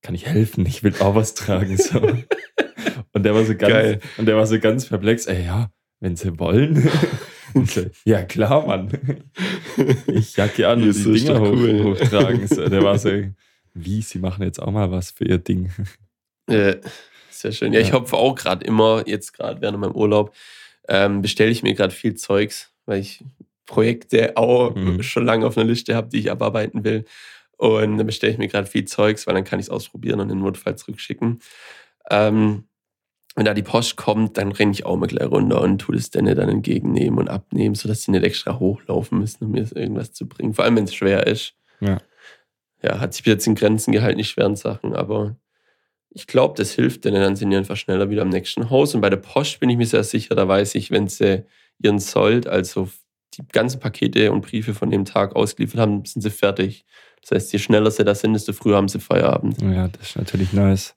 B: kann ich helfen? Ich will auch was tragen. So. Und der war so ganz,
A: Geil.
B: und der war so ganz perplex, ey, ja, wenn sie wollen. Und ja, klar, Mann. Ich jacke an und die Dinger hoch,
A: cool.
B: hochtragen. So, der war so, wie, sie machen jetzt auch mal was für ihr Ding.
A: Äh, sehr schön. Ja, ich
B: Ja.
A: hopfe auch gerade immer, jetzt gerade während meinem Urlaub, ähm, bestelle ich mir gerade viel Zeugs, weil ich Projekte auch
B: Mhm.
A: schon lange auf einer Liste habe, die ich abarbeiten will. Und dann bestelle ich mir gerade viel Zeugs, weil dann kann ich es ausprobieren und in Notfall zurückschicken. Ähm, wenn da die Post kommt, dann renne ich auch mal gleich runter und tue das dann dann entgegennehmen und abnehmen, sodass die nicht extra hochlaufen müssen, um mir irgendwas zu bringen. Vor allem, wenn es schwer ist.
B: Ja.
A: Ja, hat sich bis jetzt in Grenzen gehalten, die schweren Sachen, aber ich glaube, das hilft denen, dann sind die einfach schneller wieder am nächsten Haus. Und bei der Post bin ich mir sehr sicher, da weiß ich, wenn sie ihren Sold, also die ganzen Pakete und Briefe von dem Tag ausgeliefert haben, sind sie fertig. Das heißt, je schneller sie da sind, desto früher haben sie Feierabend.
B: Ja, das ist natürlich nice.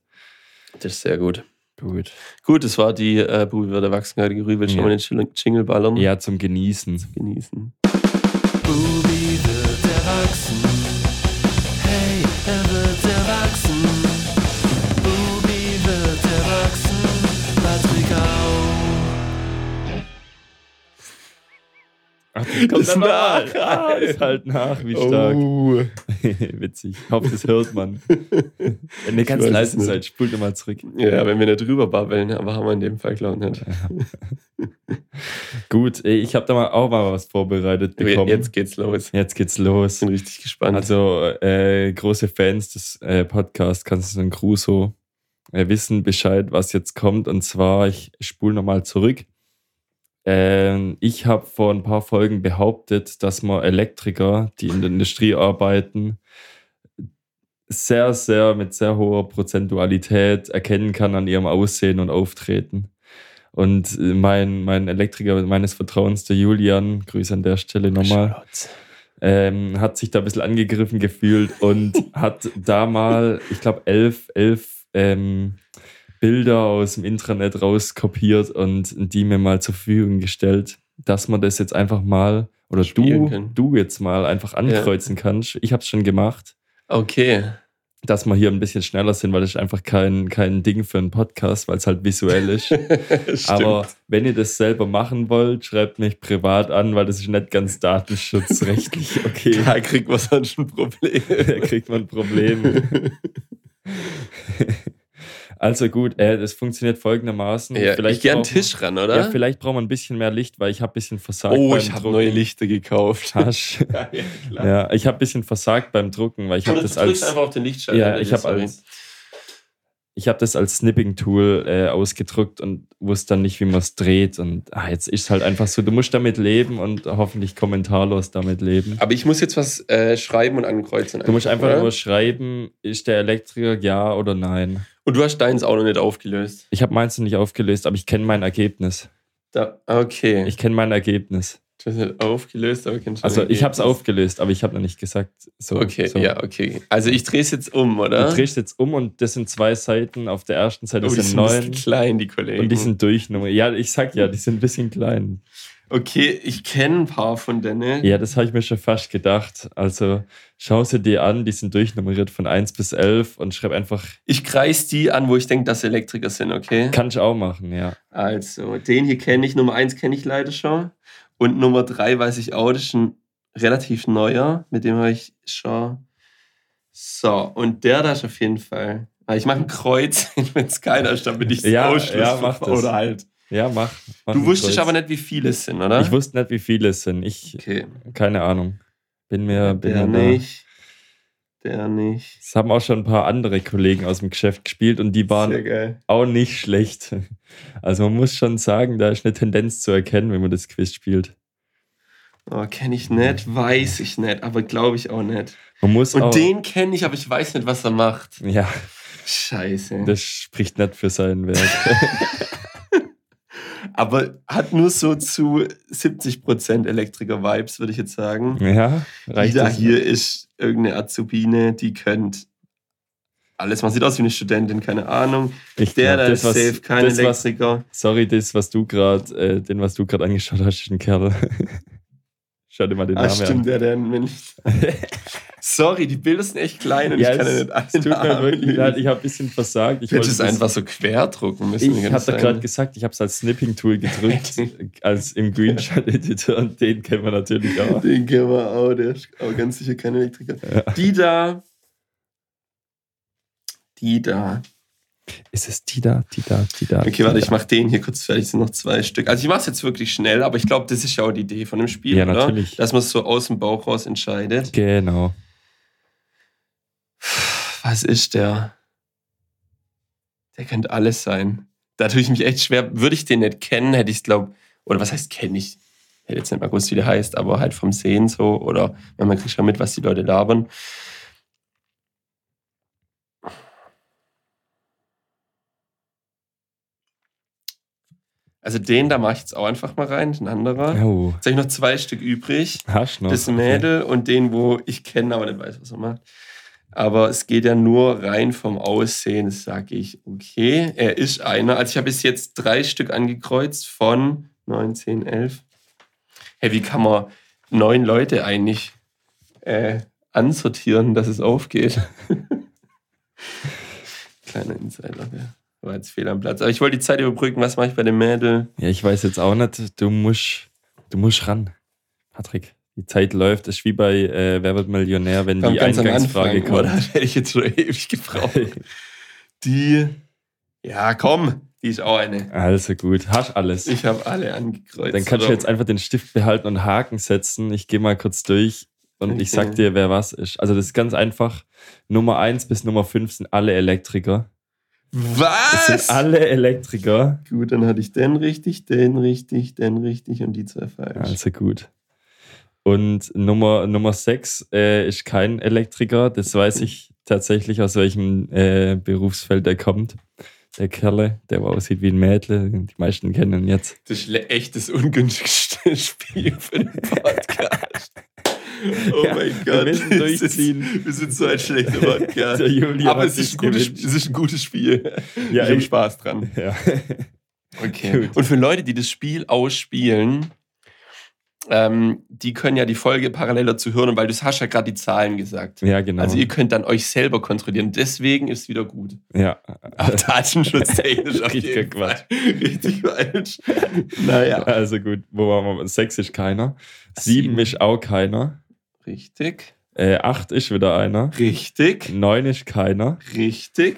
A: Das ist sehr gut.
B: Gut.
A: Gut, das war die äh, Bubi wird erwachsen Kategorie. Willst du
B: Ja.
A: mal den Jingle- ballern?
B: Ja, zum Genießen.
A: Genießen.
C: Bubi wird erwachsen. Hey, er wird erwachsen.
B: Ach, das kommt
A: Ist
B: dann
A: nach.
B: Ah, ist halt nach, wie stark.
A: Oh.
B: Witzig. Ich hoffe, das hört man. Wenn ihr ganz leise
A: nicht.
B: seid, spult mal zurück.
A: Ja, wenn wir nicht drüber babbeln, aber haben wir in dem Fall, glaube ich, nicht.
B: Gut, ich habe da mal auch mal was vorbereitet bekommen.
A: Jetzt geht's los.
B: Jetzt geht's los.
A: Ich bin richtig gespannt.
B: Also äh, große Fans des äh, Podcasts Kanzlerin Crusoe äh, wissen Bescheid, was jetzt kommt. Und zwar, ich spule nochmal zurück. Ähm, ich habe vor ein paar Folgen behauptet, dass man Elektriker, die in der Industrie arbeiten, sehr, sehr mit sehr hoher Prozentualität erkennen kann an ihrem Aussehen und Auftreten. Und äh, mein, mein Elektriker meines Vertrauens, der Julian, Grüße an der Stelle nochmal, ähm, hat sich da ein bisschen angegriffen gefühlt und hat da mal, ich glaube, elf, elf ähm, Bilder aus dem Intranet rauskopiert und die mir mal zur Verfügung gestellt, dass man das jetzt einfach mal, oder
A: Spielen
B: du,
A: können.
B: du jetzt mal einfach ankreuzen kannst. Ich habe es schon gemacht,
A: Okay.
B: dass wir hier ein bisschen schneller sind, weil das ist einfach kein, kein Ding für einen Podcast, weil es halt visuell ist. Aber wenn ihr das selber machen wollt, schreibt mich privat an, weil das ist nicht ganz datenschutzrechtlich okay.
A: da kriegt man sonst ein Problem.
B: Da kriegt man ein Problem. Also gut, äh, das funktioniert folgendermaßen.
A: Ja, ich gehe an den Tisch ran, oder?
B: Ja, vielleicht braucht man ein bisschen mehr Licht, weil ich habe ein bisschen versagt
A: oh,
B: beim
A: ich habe neue Lichter gekauft.
B: Hasch.
A: ja, ja, klar.
B: Ja, ich habe ein bisschen versagt beim Drucken, weil ich habe das
A: du
B: als
A: einfach auf den Lichtschalter.
B: ja, ich habe als ich habe das als Snipping-Tool äh, ausgedruckt und wusste dann nicht, wie man es dreht. Und ah, jetzt ist es halt einfach so, du musst damit leben und hoffentlich kommentarlos damit leben.
A: Aber ich muss jetzt was äh, schreiben und ankreuzen.
B: Du musst einfach
A: oder?
B: nur schreiben, ist der Elektriker ja oder nein.
A: Und du hast deins auch noch nicht aufgelöst.
B: Ich habe meins noch nicht aufgelöst, aber ich kenne mein Ergebnis.
A: Da, okay.
B: Ich kenne mein Ergebnis.
A: du hast nicht aufgelöst, aber kennst schon
B: Also ich habe es aufgelöst, aber ich habe noch nicht gesagt. So,
A: Okay,
B: so.
A: ja, okay. Also ich drehe es jetzt um, oder?
B: Du drehst jetzt um und das sind zwei Seiten. Auf der ersten Seite
A: oh, die
B: sind
A: sind ein bisschen
B: neun
A: klein, die Kollegen.
B: und die sind durchnummeriert. Ja, ich sag ja, die sind ein bisschen klein.
A: Okay, ich kenne ein paar von denen.
B: Ja, das habe ich mir schon fast gedacht. Also schau sie dir an, die sind durchnummeriert von 1 bis 11 und schreib einfach,
A: Ich kreis die an, wo ich denke, dass sie Elektriker sind, okay?
B: kann ich auch machen, ja.
A: Also, den hier kenne ich, Nummer 1 kenne ich leider schon. Und Nummer 3 weiß ich auch, das ist ein relativ neuer, mit dem habe ich schon. So, und der da ist auf jeden Fall. Ah, Ich mache ein Kreuz, wenn es keiner ist, damit ich
B: Ja, ja, mach das.
A: Oder halt.
B: Ja, mach. mach
A: Du wusstest
B: Kreuz.
A: aber nicht, wie viele es sind, oder?
B: Ich wusste nicht, wie viele es sind. Ich,
A: Okay.
B: keine Ahnung. Bin mir, bin
A: Der
B: mir da-
A: nicht. Der nicht.
B: Es haben auch schon ein paar andere Kollegen aus dem Geschäft gespielt und die waren auch nicht schlecht. Also man muss schon sagen, da ist eine Tendenz zu erkennen, wenn man das Quiz spielt.
A: Oh, kenne ich nicht, weiß ich nicht, aber glaube ich auch nicht.
B: Man muss
A: Und
B: auch,
A: den kenne ich, aber ich weiß nicht, was er macht.
B: ja,
A: Scheiße.
B: das spricht nicht für sein Werk.
A: aber hat nur so zu 70% Elektriker-Vibes, würde ich jetzt sagen.
B: ja, reicht
A: die da hier ist irgendeine Azubine, die könnt alles. Man sieht aus wie eine Studentin, keine Ahnung.
B: Ich
A: Der
B: glaub,
A: da
B: das,
A: ist
B: was-
A: safe kein
B: das, was,
A: Elektriker.
B: Sorry, das, was du gerade, äh, den, was du gerade angeschaut hast, ist ein Kerl. Schau dir mal den
A: Ah,
B: Namen
A: stimmt,
B: an.
A: der, der Mensch. Sorry, die Bilder sind echt klein und
B: ja,
A: ich kann ja
B: es,
A: nicht alle
B: es tut mir wirklich leid, ich habe ein bisschen versagt. Ich
A: hätte es einfach so quer drucken müssen.
B: Ich habe
A: sein?
B: gerade gesagt, ich habe es als Snipping-Tool gedrückt, als im Greenshot-Editor und den kennen wir natürlich auch.
A: Den kennen wir auch, der ist auch ganz sicher kein Elektriker. Die da. Die da.
B: Ist es die da, die da, die da?
A: Okay,
B: die
A: warte,
B: da?
A: ich mache den hier kurz fertig. Es sind noch zwei Stück. Also ich mache es jetzt wirklich schnell, aber ich glaube, das ist ja auch die Idee von dem Spiel,
B: Ja,
A: oder?
B: natürlich.
A: Dass man es so aus dem Bauch raus entscheidet.
B: Genau.
A: Was ist der? Der könnte alles sein. Da tue ich mich echt schwer. Würde ich den nicht kennen, hätte ich es, glaube oder was heißt kenne ich? Hätte jetzt nicht mal gewusst, wie der heißt, aber halt vom Sehen so. Oder wenn man kriegt schon mit, was die Leute labern. Also den da mache ich jetzt auch einfach mal rein, ein anderer.
B: Oh,
A: Jetzt habe ich noch zwei Stück übrig.
B: hast noch.
A: Das Mädel und den, wo ich kenne, aber nicht weiß, was er macht. Aber es geht ja nur rein vom Aussehen, sage ich, okay, er ist einer. Also ich habe bis jetzt drei Stück angekreuzt von 9, 10, 11. Hey, wie kann man neun Leute eigentlich äh, ansortieren, dass es aufgeht? Kleiner Insider, der war jetzt fehl am Platz. Aber ich wollte die Zeit überbrücken. Was mache ich bei dem Mädel?
B: Ja, ich weiß jetzt auch nicht. Du musst, du musst ran. Patrick, die Zeit läuft. Das ist wie bei äh, Wer wird Millionär, wenn
A: Komm,
B: die Eingangsfrage
A: oder?
B: kommt.
A: Das hätte ich jetzt schon ewig gebraucht. Die, ja, komm, die ist auch eine.
B: Also gut, hast alles.
A: Ich habe alle angekreuzt.
B: Dann kannst du
A: oder?
B: jetzt einfach den Stift behalten und Haken setzen. Ich gehe mal kurz durch und ich
A: Okay.
B: sag dir, wer was ist. Also das ist ganz einfach. Nummer 1 bis Nummer 5 sind alle Elektriker. Das
A: Was?
B: sind alle Elektriker.
A: Gut, dann hatte ich den richtig, den richtig, den richtig und die zwei falsch.
B: Also gut. Und Nummer, Nummer 6 äh, ist kein Elektriker. Das weiß ich tatsächlich, aus welchem äh, Berufsfeld er kommt. Der Kerle, der aussieht wie ein Mädle. Die meisten kennen ihn jetzt.
A: Das ist echt das ungünstigste Spiel für den Podcast. Oh
B: Ja,
A: mein
B: wir
A: Gott.
B: müssen
A: Es
B: durchziehen.
A: Ist, wir sind so ein schlechter Podcast. Aber es ist, gutes, es ist ein gutes Spiel.
B: Ja,
A: ich habe Spaß dran.
B: Ja.
A: Okay.
B: Gut.
A: Und für Leute, die das Spiel ausspielen, ähm, die können ja die Folge parallel dazu hören, weil du hast ja gerade die Zahlen gesagt.
B: ja, genau.
A: Also ihr könnt dann euch selber kontrollieren. Deswegen ist es wieder gut.
B: ja.
A: Aber datenschutztechnisch auf jeden Fall. Richtig falsch. Naja.
B: Also gut, wo waren wir? Sechs ist keiner. Sieben
A: Sieben.
B: ist auch keiner.
A: Richtig.
B: Äh, acht ist wieder einer.
A: Richtig.
B: Neun ist keiner.
A: Richtig.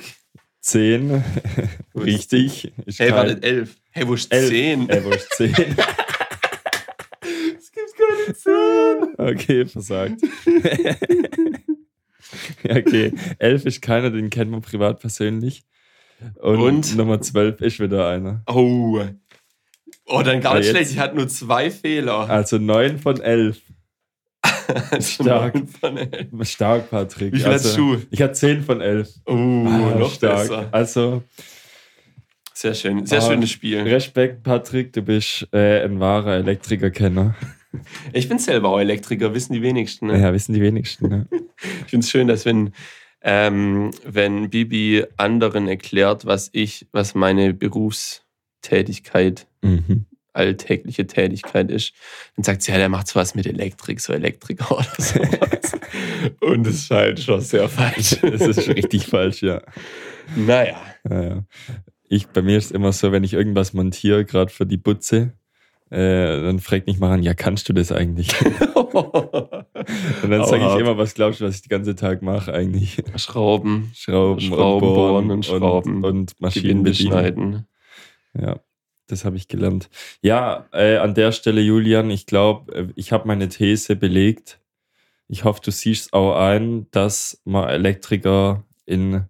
B: Zehn, richtig. Ist
A: Hey,
B: kein-
A: warte, elf. Hey, wo ist
B: Elf.
A: zehn?
B: Äh, wo ist zehn?
A: Es gibt keine zehn.
B: Okay, versagt. Okay, elf ist keiner, den kennt man privat persönlich. Und,
A: Und?
B: Nummer zwölf ist wieder einer.
A: Oh. Oh, dann gar nicht schlecht. Ich hatte nur zwei Fehler.
B: Also neun von elf. Stark.
A: neun von elf.
B: Stark, Patrick.
A: Wie viel
B: also,
A: hast du?
B: Ich hatte zehn von elf.
A: Oh,
B: Ah,
A: noch
B: stark.
A: besser.
B: Also,
A: Sehr schön. Sehr
B: Ah,
A: schönes Spiel.
B: Respekt, Patrick, du bist äh, ein wahrer Elektrikerkenner.
A: Ich bin selber auch Elektriker, wissen die wenigsten. Ne?
B: Ja, wissen die wenigsten. Ne?
A: Ich finde es schön, dass wenn, ähm, wenn Bibi anderen erklärt, was ich, was meine Berufstätigkeit,
B: Mhm.
A: Alltägliche Tätigkeit ist, dann sagt sie, ja, der macht sowas mit Elektrik, so Elektriker oder sowas. Und das ist halt schon sehr falsch.
B: Das ist richtig falsch, ja.
A: Naja.
B: Ja, ja. Ich, bei mir ist es immer so, wenn ich irgendwas montiere, gerade für die Butze, äh, dann fragt mich mal an, ja, kannst du das eigentlich? Und dann sage ich immer, was glaubst du, was ich den ganzen Tag mache eigentlich?
A: Schrauben,
B: Schrauben,
A: Schrauben
B: und
A: bohren und Schrauben,
B: und, und Maschinen
A: Winde
B: bedienen.
A: schneiden.
B: Ja, das habe ich gelernt. Ja, äh, an der Stelle, Julian, ich glaube, ich habe meine These belegt. Ich hoffe, du siehst auch ein, dass man Elektriker in,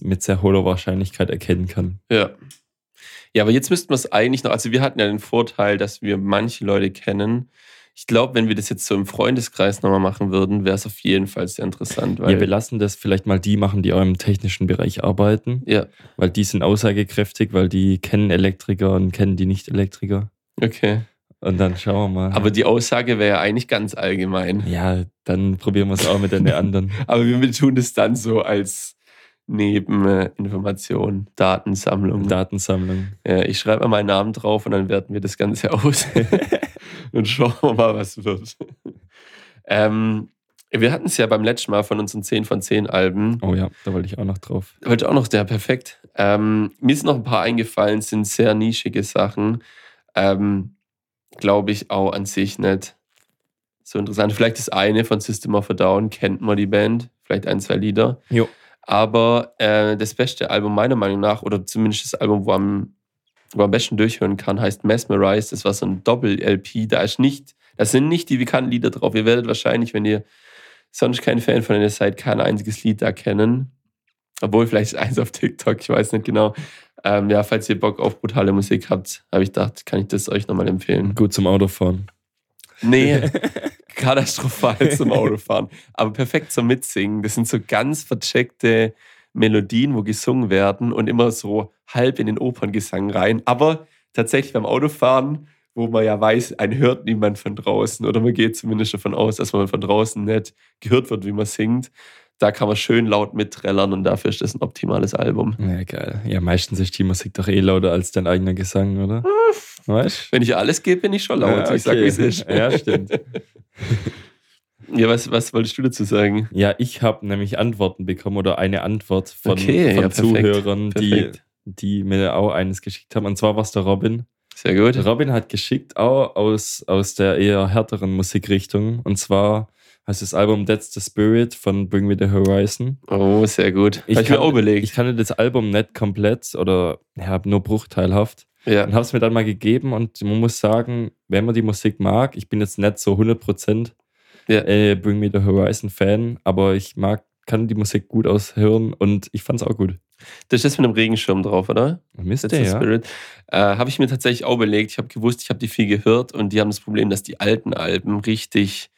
B: mit sehr hoher Wahrscheinlichkeit erkennen kann.
A: Ja. Ja, aber jetzt müssten wir es eigentlich noch, also wir hatten ja den Vorteil, dass wir manche Leute kennen. Ich glaube, wenn wir das jetzt so im Freundeskreis nochmal machen würden, wäre es auf jeden Fall sehr interessant.
B: Ja, wir lassen das vielleicht mal die machen, die auch im technischen Bereich arbeiten,
A: ja,
B: weil die sind aussagekräftig, weil die kennen Elektriker und kennen die Nicht-Elektriker.
A: okay.
B: Und dann schauen wir mal.
A: Aber die Aussage wäre ja eigentlich ganz allgemein.
B: ja, dann probieren wir es auch mit den anderen.
A: Aber wir tun das dann so als Nebeninformation, Datensammlung.
B: Datensammlung.
A: Ja, ich schreibe mal meinen Namen drauf und dann werten wir das Ganze aus. und schauen wir mal, was wird. Ähm, wir hatten es ja beim letzten Mal von unseren 10 von 10 Alben.
B: Oh ja, da wollte ich auch noch drauf.
A: Heute auch noch der perfekt. Ähm, mir ist noch ein paar eingefallen, sind sehr nischige Sachen. Ähm, Glaube ich auch an sich nicht so interessant. Vielleicht das eine von System of a Down, kennt man die Band, vielleicht ein, zwei Lieder.
B: Jo.
A: Aber äh, das beste Album meiner Meinung nach, oder zumindest das Album, wo, am, wo man am besten durchhören kann, heißt Mesmerize. Das war so ein Doppel-LP. Da ist nicht, da sind nicht die bekannten Lieder drauf. Ihr werdet wahrscheinlich, wenn ihr sonst kein Fan von denen seid, kein einziges Lied da kennen. Obwohl vielleicht ist eins auf TikTok, ich weiß nicht genau. Ähm, ja, falls ihr Bock auf brutale Musik habt, habe ich gedacht, kann ich das euch nochmal empfehlen.
B: Gut zum Autofahren.
A: Nee, katastrophal zum Autofahren. Aber perfekt zum Mitsingen. Das sind so ganz vercheckte Melodien, wo gesungen werden und immer so halb in den Operngesang rein. Aber tatsächlich beim Autofahren, wo man ja weiß, einen hört niemand von draußen oder man geht zumindest davon aus, dass man von draußen nicht gehört wird, wie man singt. Da kann man schön laut mitträllern und dafür ist das ein optimales Album.
B: Ja, geil. Ja, meistens ist die Musik doch eh lauter als dein eigener Gesang, oder? Weißt
A: Wenn ich alles gebe, bin ich schon laut.
B: Ja,
A: Ich sag,
B: okay.
A: wie es ist.
B: Ja, stimmt.
A: Ja, was, was wolltest du dazu sagen?
B: Ja, ich habe nämlich Antworten bekommen oder eine Antwort von,
A: Okay,
B: von
A: ja, perfekt.
B: Zuhörern, die, die mir auch eines geschickt haben. Und zwar war es der Robin.
A: Sehr gut.
B: Robin hat geschickt, auch aus, aus der eher härteren Musikrichtung. Und zwar heißt das Album That's the Spirit von Bring Me the Horizon.
A: Oh, sehr gut.
B: Ich kann-
A: auch überlegt.
B: Ich kannte das Album nicht komplett oder ja, nur bruchteilhaft.
A: ja.
B: Und habe es mir dann mal gegeben und man muss sagen, wenn man die Musik mag, ich bin jetzt nicht so 100%
A: Ja.
B: äh, Bring Me the Horizon Fan, aber ich mag, kann die Musik gut aushören und ich fand es auch gut.
A: Das ist mit dem Regenschirm drauf, oder? That's the
B: ja.
A: Spirit. Äh, habe ich mir tatsächlich auch überlegt. Ich habe gewusst, ich habe die viel gehört und die haben das Problem, dass die alten Alben richtig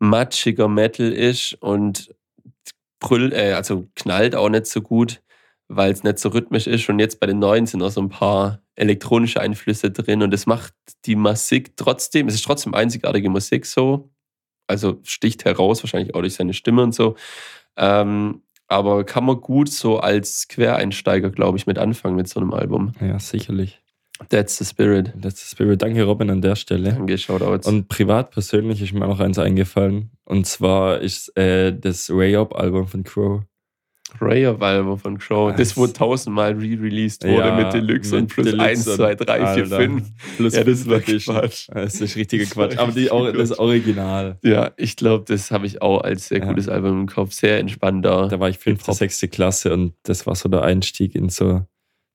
A: matschiger Metal ist und brüll, äh, also knallt auch nicht so gut, weil es nicht so rhythmisch ist. Und jetzt bei den neuen sind auch so ein paar elektronische Einflüsse drin und das macht die Musik trotzdem, es ist trotzdem einzigartige Musik so. also sticht heraus, wahrscheinlich auch durch seine Stimme und so. Ähm, aber kann man gut so als Quereinsteiger, glaube ich, mit anfangen mit so einem Album.
B: Ja, sicherlich.
A: That's the Spirit.
B: That's the Spirit. Danke, Robin, an der Stelle.
A: Danke, Shoutouts.
B: Und privat persönlich ist mir noch eins eingefallen. Und zwar ist äh, das Ray-Up-Album von Crow.
A: Ray of Album von Crow. Das, wo tausendmal re-released wurde
B: Ja,
A: mit Deluxe
B: mit
A: und plus
B: Deluxe
A: 1,
B: und-
A: 2, 3, 4,
B: Alter.
A: 5.
B: Plus
A: Ja, das war
B: Edition.
A: Quatsch.
B: Das ist richtiger
A: Das
B: Quatsch. Aber die, das. Original.
A: Ja, ich glaube, das habe ich auch als sehr
B: Ja.
A: gutes Album im Kopf. Sehr entspannter.
B: Da war ich fünfte, sechste Klasse und das war so der Einstieg in so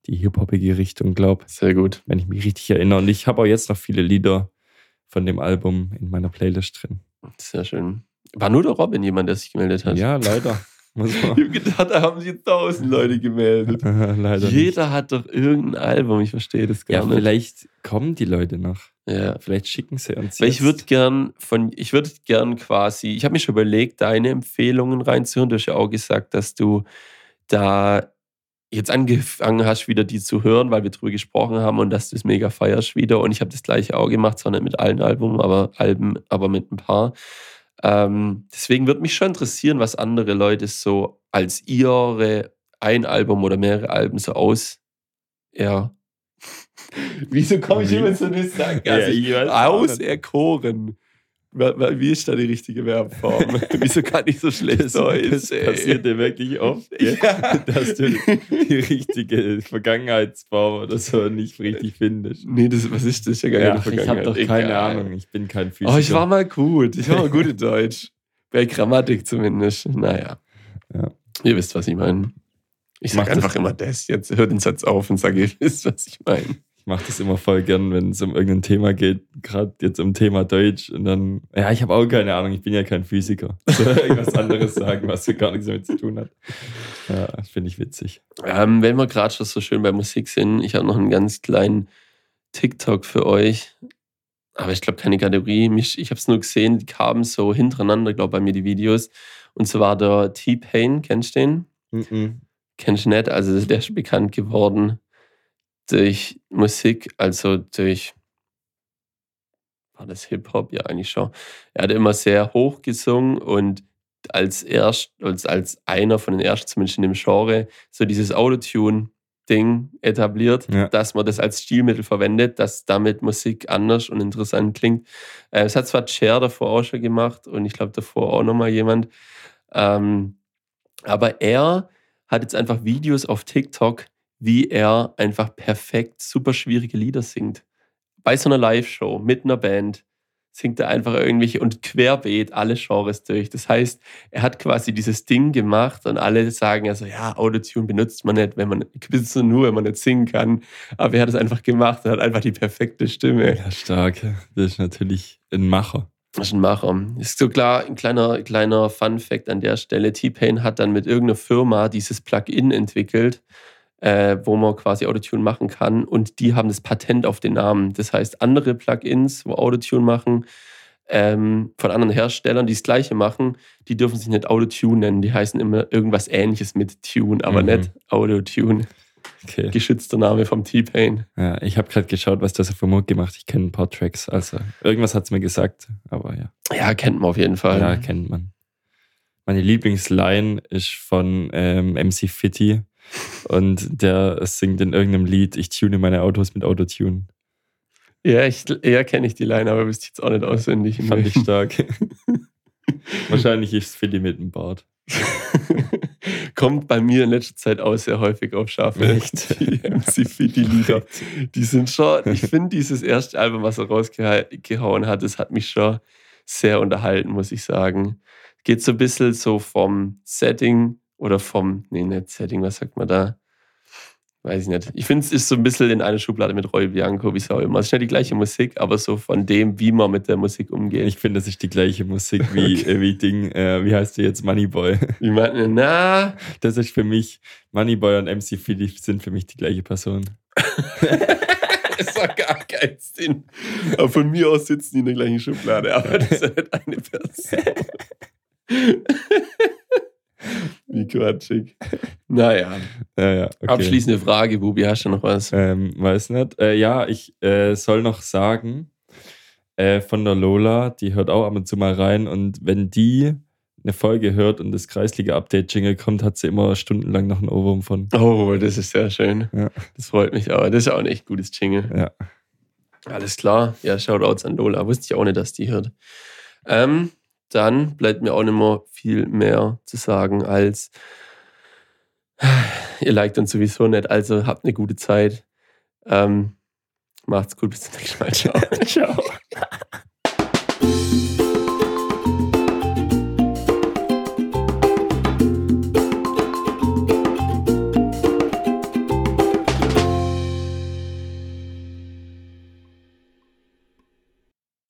B: die hip-hopige Richtung, glaube
A: Sehr gut.
B: wenn ich mich richtig erinnere. Und ich habe auch jetzt noch viele Lieder von dem Album in meiner Playlist drin.
A: Sehr schön. War nur der Robin jemand, der sich gemeldet hat?
B: Ja, leider.
A: Ich habe gedacht, da haben sich tausend Leute gemeldet.
B: leider nicht.
A: Jeder hat doch irgendein Album, ich verstehe das gar
B: Ja,
A: nicht.
B: vielleicht kommen die Leute noch.
A: Ja.
B: Vielleicht schicken sie uns.
A: Weil ich würde gern von, ich würde gern quasi, ich habe mir schon überlegt, deine Empfehlungen reinzuhören. Du hast ja auch gesagt, dass du da jetzt angefangen hast, wieder die zu hören, weil wir drüber gesprochen haben und dass du es mega feierst wieder. Und ich habe das gleiche auch gemacht, zwar nicht mit allen Alben, aber Alben, aber mit ein paar. Ähm, deswegen würde mich schon interessieren, was andere Leute so als ihre ein Album oder mehrere Alben so aus. Ja. Wieso komme ich immer so eine Sackgasse?
B: Ja, ich nicht.
A: Auserkoren. Wie ist da die richtige Verbform? Wieso kann ich so schlecht Deutsch?
B: das passiert dir wirklich oft?
A: Ja.
B: dass du die richtige Vergangenheitsform oder so nicht richtig findest.
A: Nee, das, was ist das? Ja, gar
B: Ja,
A: keine
B: ich habe doch keine
A: Egal.
B: Ahnung. Ich bin kein Physiker.
A: Oh, ich war mal gut. Ich war mal gut in Deutsch. Bei Grammatik zumindest. Naja.
B: Ja.
A: Ihr wisst, was ich meine. Ich
B: Mach
A: sag
B: das-
A: einfach immer das. Jetzt hört den Satz auf und sage, ihr wisst, was ich meine.
B: Ich mache das immer voll gern, wenn es um irgendein Thema geht, gerade jetzt um Thema Deutsch. Und dann, ja, ich habe auch keine Ahnung, ich bin ja kein Physiker. Soll irgendwas anderes sagen, was gar nichts damit zu tun hat. Ja, das finde ich witzig.
A: Ähm, wenn wir gerade schon so schön bei Musik sind, ich habe noch einen ganz kleinen TikTok für euch. Aber ich glaube, keine Kategorie. Ich habe es nur gesehen, die kamen so hintereinander, glaube bei mir die Videos. Und zwar der T-Pain, kennst du den?
B: Mhm.
A: Kennst du nicht? Also der ist bekannt geworden durch Musik, also durch, war das Hip-Hop? Ja, eigentlich schon. Er hat immer sehr hoch gesungen und als erst, als, als einer von den ersten, zumindest in dem Genre, so dieses Autotune-Ding etabliert,
B: Ja.
A: dass man das als Stilmittel verwendet, dass damit Musik anders und interessant klingt. Äh, Es hat zwar Cher davor auch schon gemacht und ich glaube davor auch nochmal jemand. Ähm, aber er hat jetzt einfach Videos auf TikTok, wie er einfach perfekt super schwierige Lieder singt. Bei so einer Live-Show mit einer Band singt er einfach irgendwelche und querbeet alle Genres durch. Das heißt, er hat quasi dieses Ding gemacht und alle sagen also, ja, Autotune benutzt man nicht, wenn man, benutzt nur, wenn man nicht singen kann. Aber er hat es einfach gemacht und hat einfach die perfekte Stimme.
B: Ja, stark. Das ist natürlich ein Macher.
A: Das ist ein Macher. Ist so klar, ein kleiner, kleiner Fun-Fact an der Stelle. T-Pain hat dann mit irgendeiner Firma dieses Plugin entwickelt, äh, wo man quasi Autotune machen kann. Und die haben das Patent auf den Namen. Das heißt, andere Plugins, wo Autotune machen, ähm, von anderen Herstellern, die das Gleiche machen, die dürfen sich nicht Autotune nennen. Die heißen immer irgendwas Ähnliches mit Tune, aber
B: Mhm.
A: nicht Autotune.
B: Okay.
A: Geschützter Name vom T-Pain.
B: Ja, ich habe gerade geschaut, was das für Muck gemacht. Ich kenne ein paar Tracks. Also irgendwas hat es mir gesagt, aber ja.
A: Ja, kennt man auf jeden Fall.
B: Ja, kennt man. Meine Lieblingsline ist von ähm, MC Fitty und der singt in irgendeinem Lied, ich tune meine Autos mit Autotune.
A: Ja, ich, eher kenne ich die Line, aber wüsste ich jetzt auch nicht auswendig.
B: Fand ich stark. Wahrscheinlich ist Fitty mit dem Bart.
A: Kommt bei mir in letzter Zeit auch sehr häufig auf Shuffle.
B: Echt?
A: Die MC Fitty Lieder. Die sind schon, ich finde dieses erste Album, was er rausgehauen hat, das hat mich schon sehr unterhalten, muss ich sagen. Geht so ein bisschen so vom Setting oder vom, nee, nicht Setting, was sagt man da? Weiß ich nicht. Ich finde, es ist so ein bisschen in einer Schublade mit Roy Bianco, wie es auch immer. Es ist nicht die gleiche Musik, aber so von dem, wie man mit der Musik umgeht.
B: Ich finde, das ist die gleiche Musik wie, äh, wie Ding, äh, wie heißt der jetzt, Moneyboy.
A: Wie man, na,
B: Das ist für mich, Moneyboy und MC Fitty sind für mich die gleiche Person.
A: Das war gar kein Sinn. Aber von mir aus sitzen die in der gleichen Schublade, aber das ist nicht eine Person. Wie quatschig. Naja,
B: Ja, ja, okay.
A: abschließende Frage, Bubi, hast du noch was?
B: Ähm, weiß nicht. Äh, ja, ich äh, soll noch sagen, äh, von der Lola, die hört auch ab und zu mal rein. Und wenn die eine Folge hört und das Kreisliga-Update-Jingle kommt, hat sie immer stundenlang noch einen Ohrwurm von.
A: Oh, das ist sehr schön.
B: Ja.
A: Das freut mich aber. Das ist auch ein echt gutes Jingle.
B: Ja.
A: Alles klar. Ja, Shoutouts an Lola. Wusste ich auch nicht, dass die hört. Ähm, dann bleibt mir auch nicht mehr viel mehr zu sagen als ihr liked uns sowieso nicht, also habt eine gute Zeit. Ähm, macht's gut, bis zum nächsten Mal. Ciao.
B: Ciao.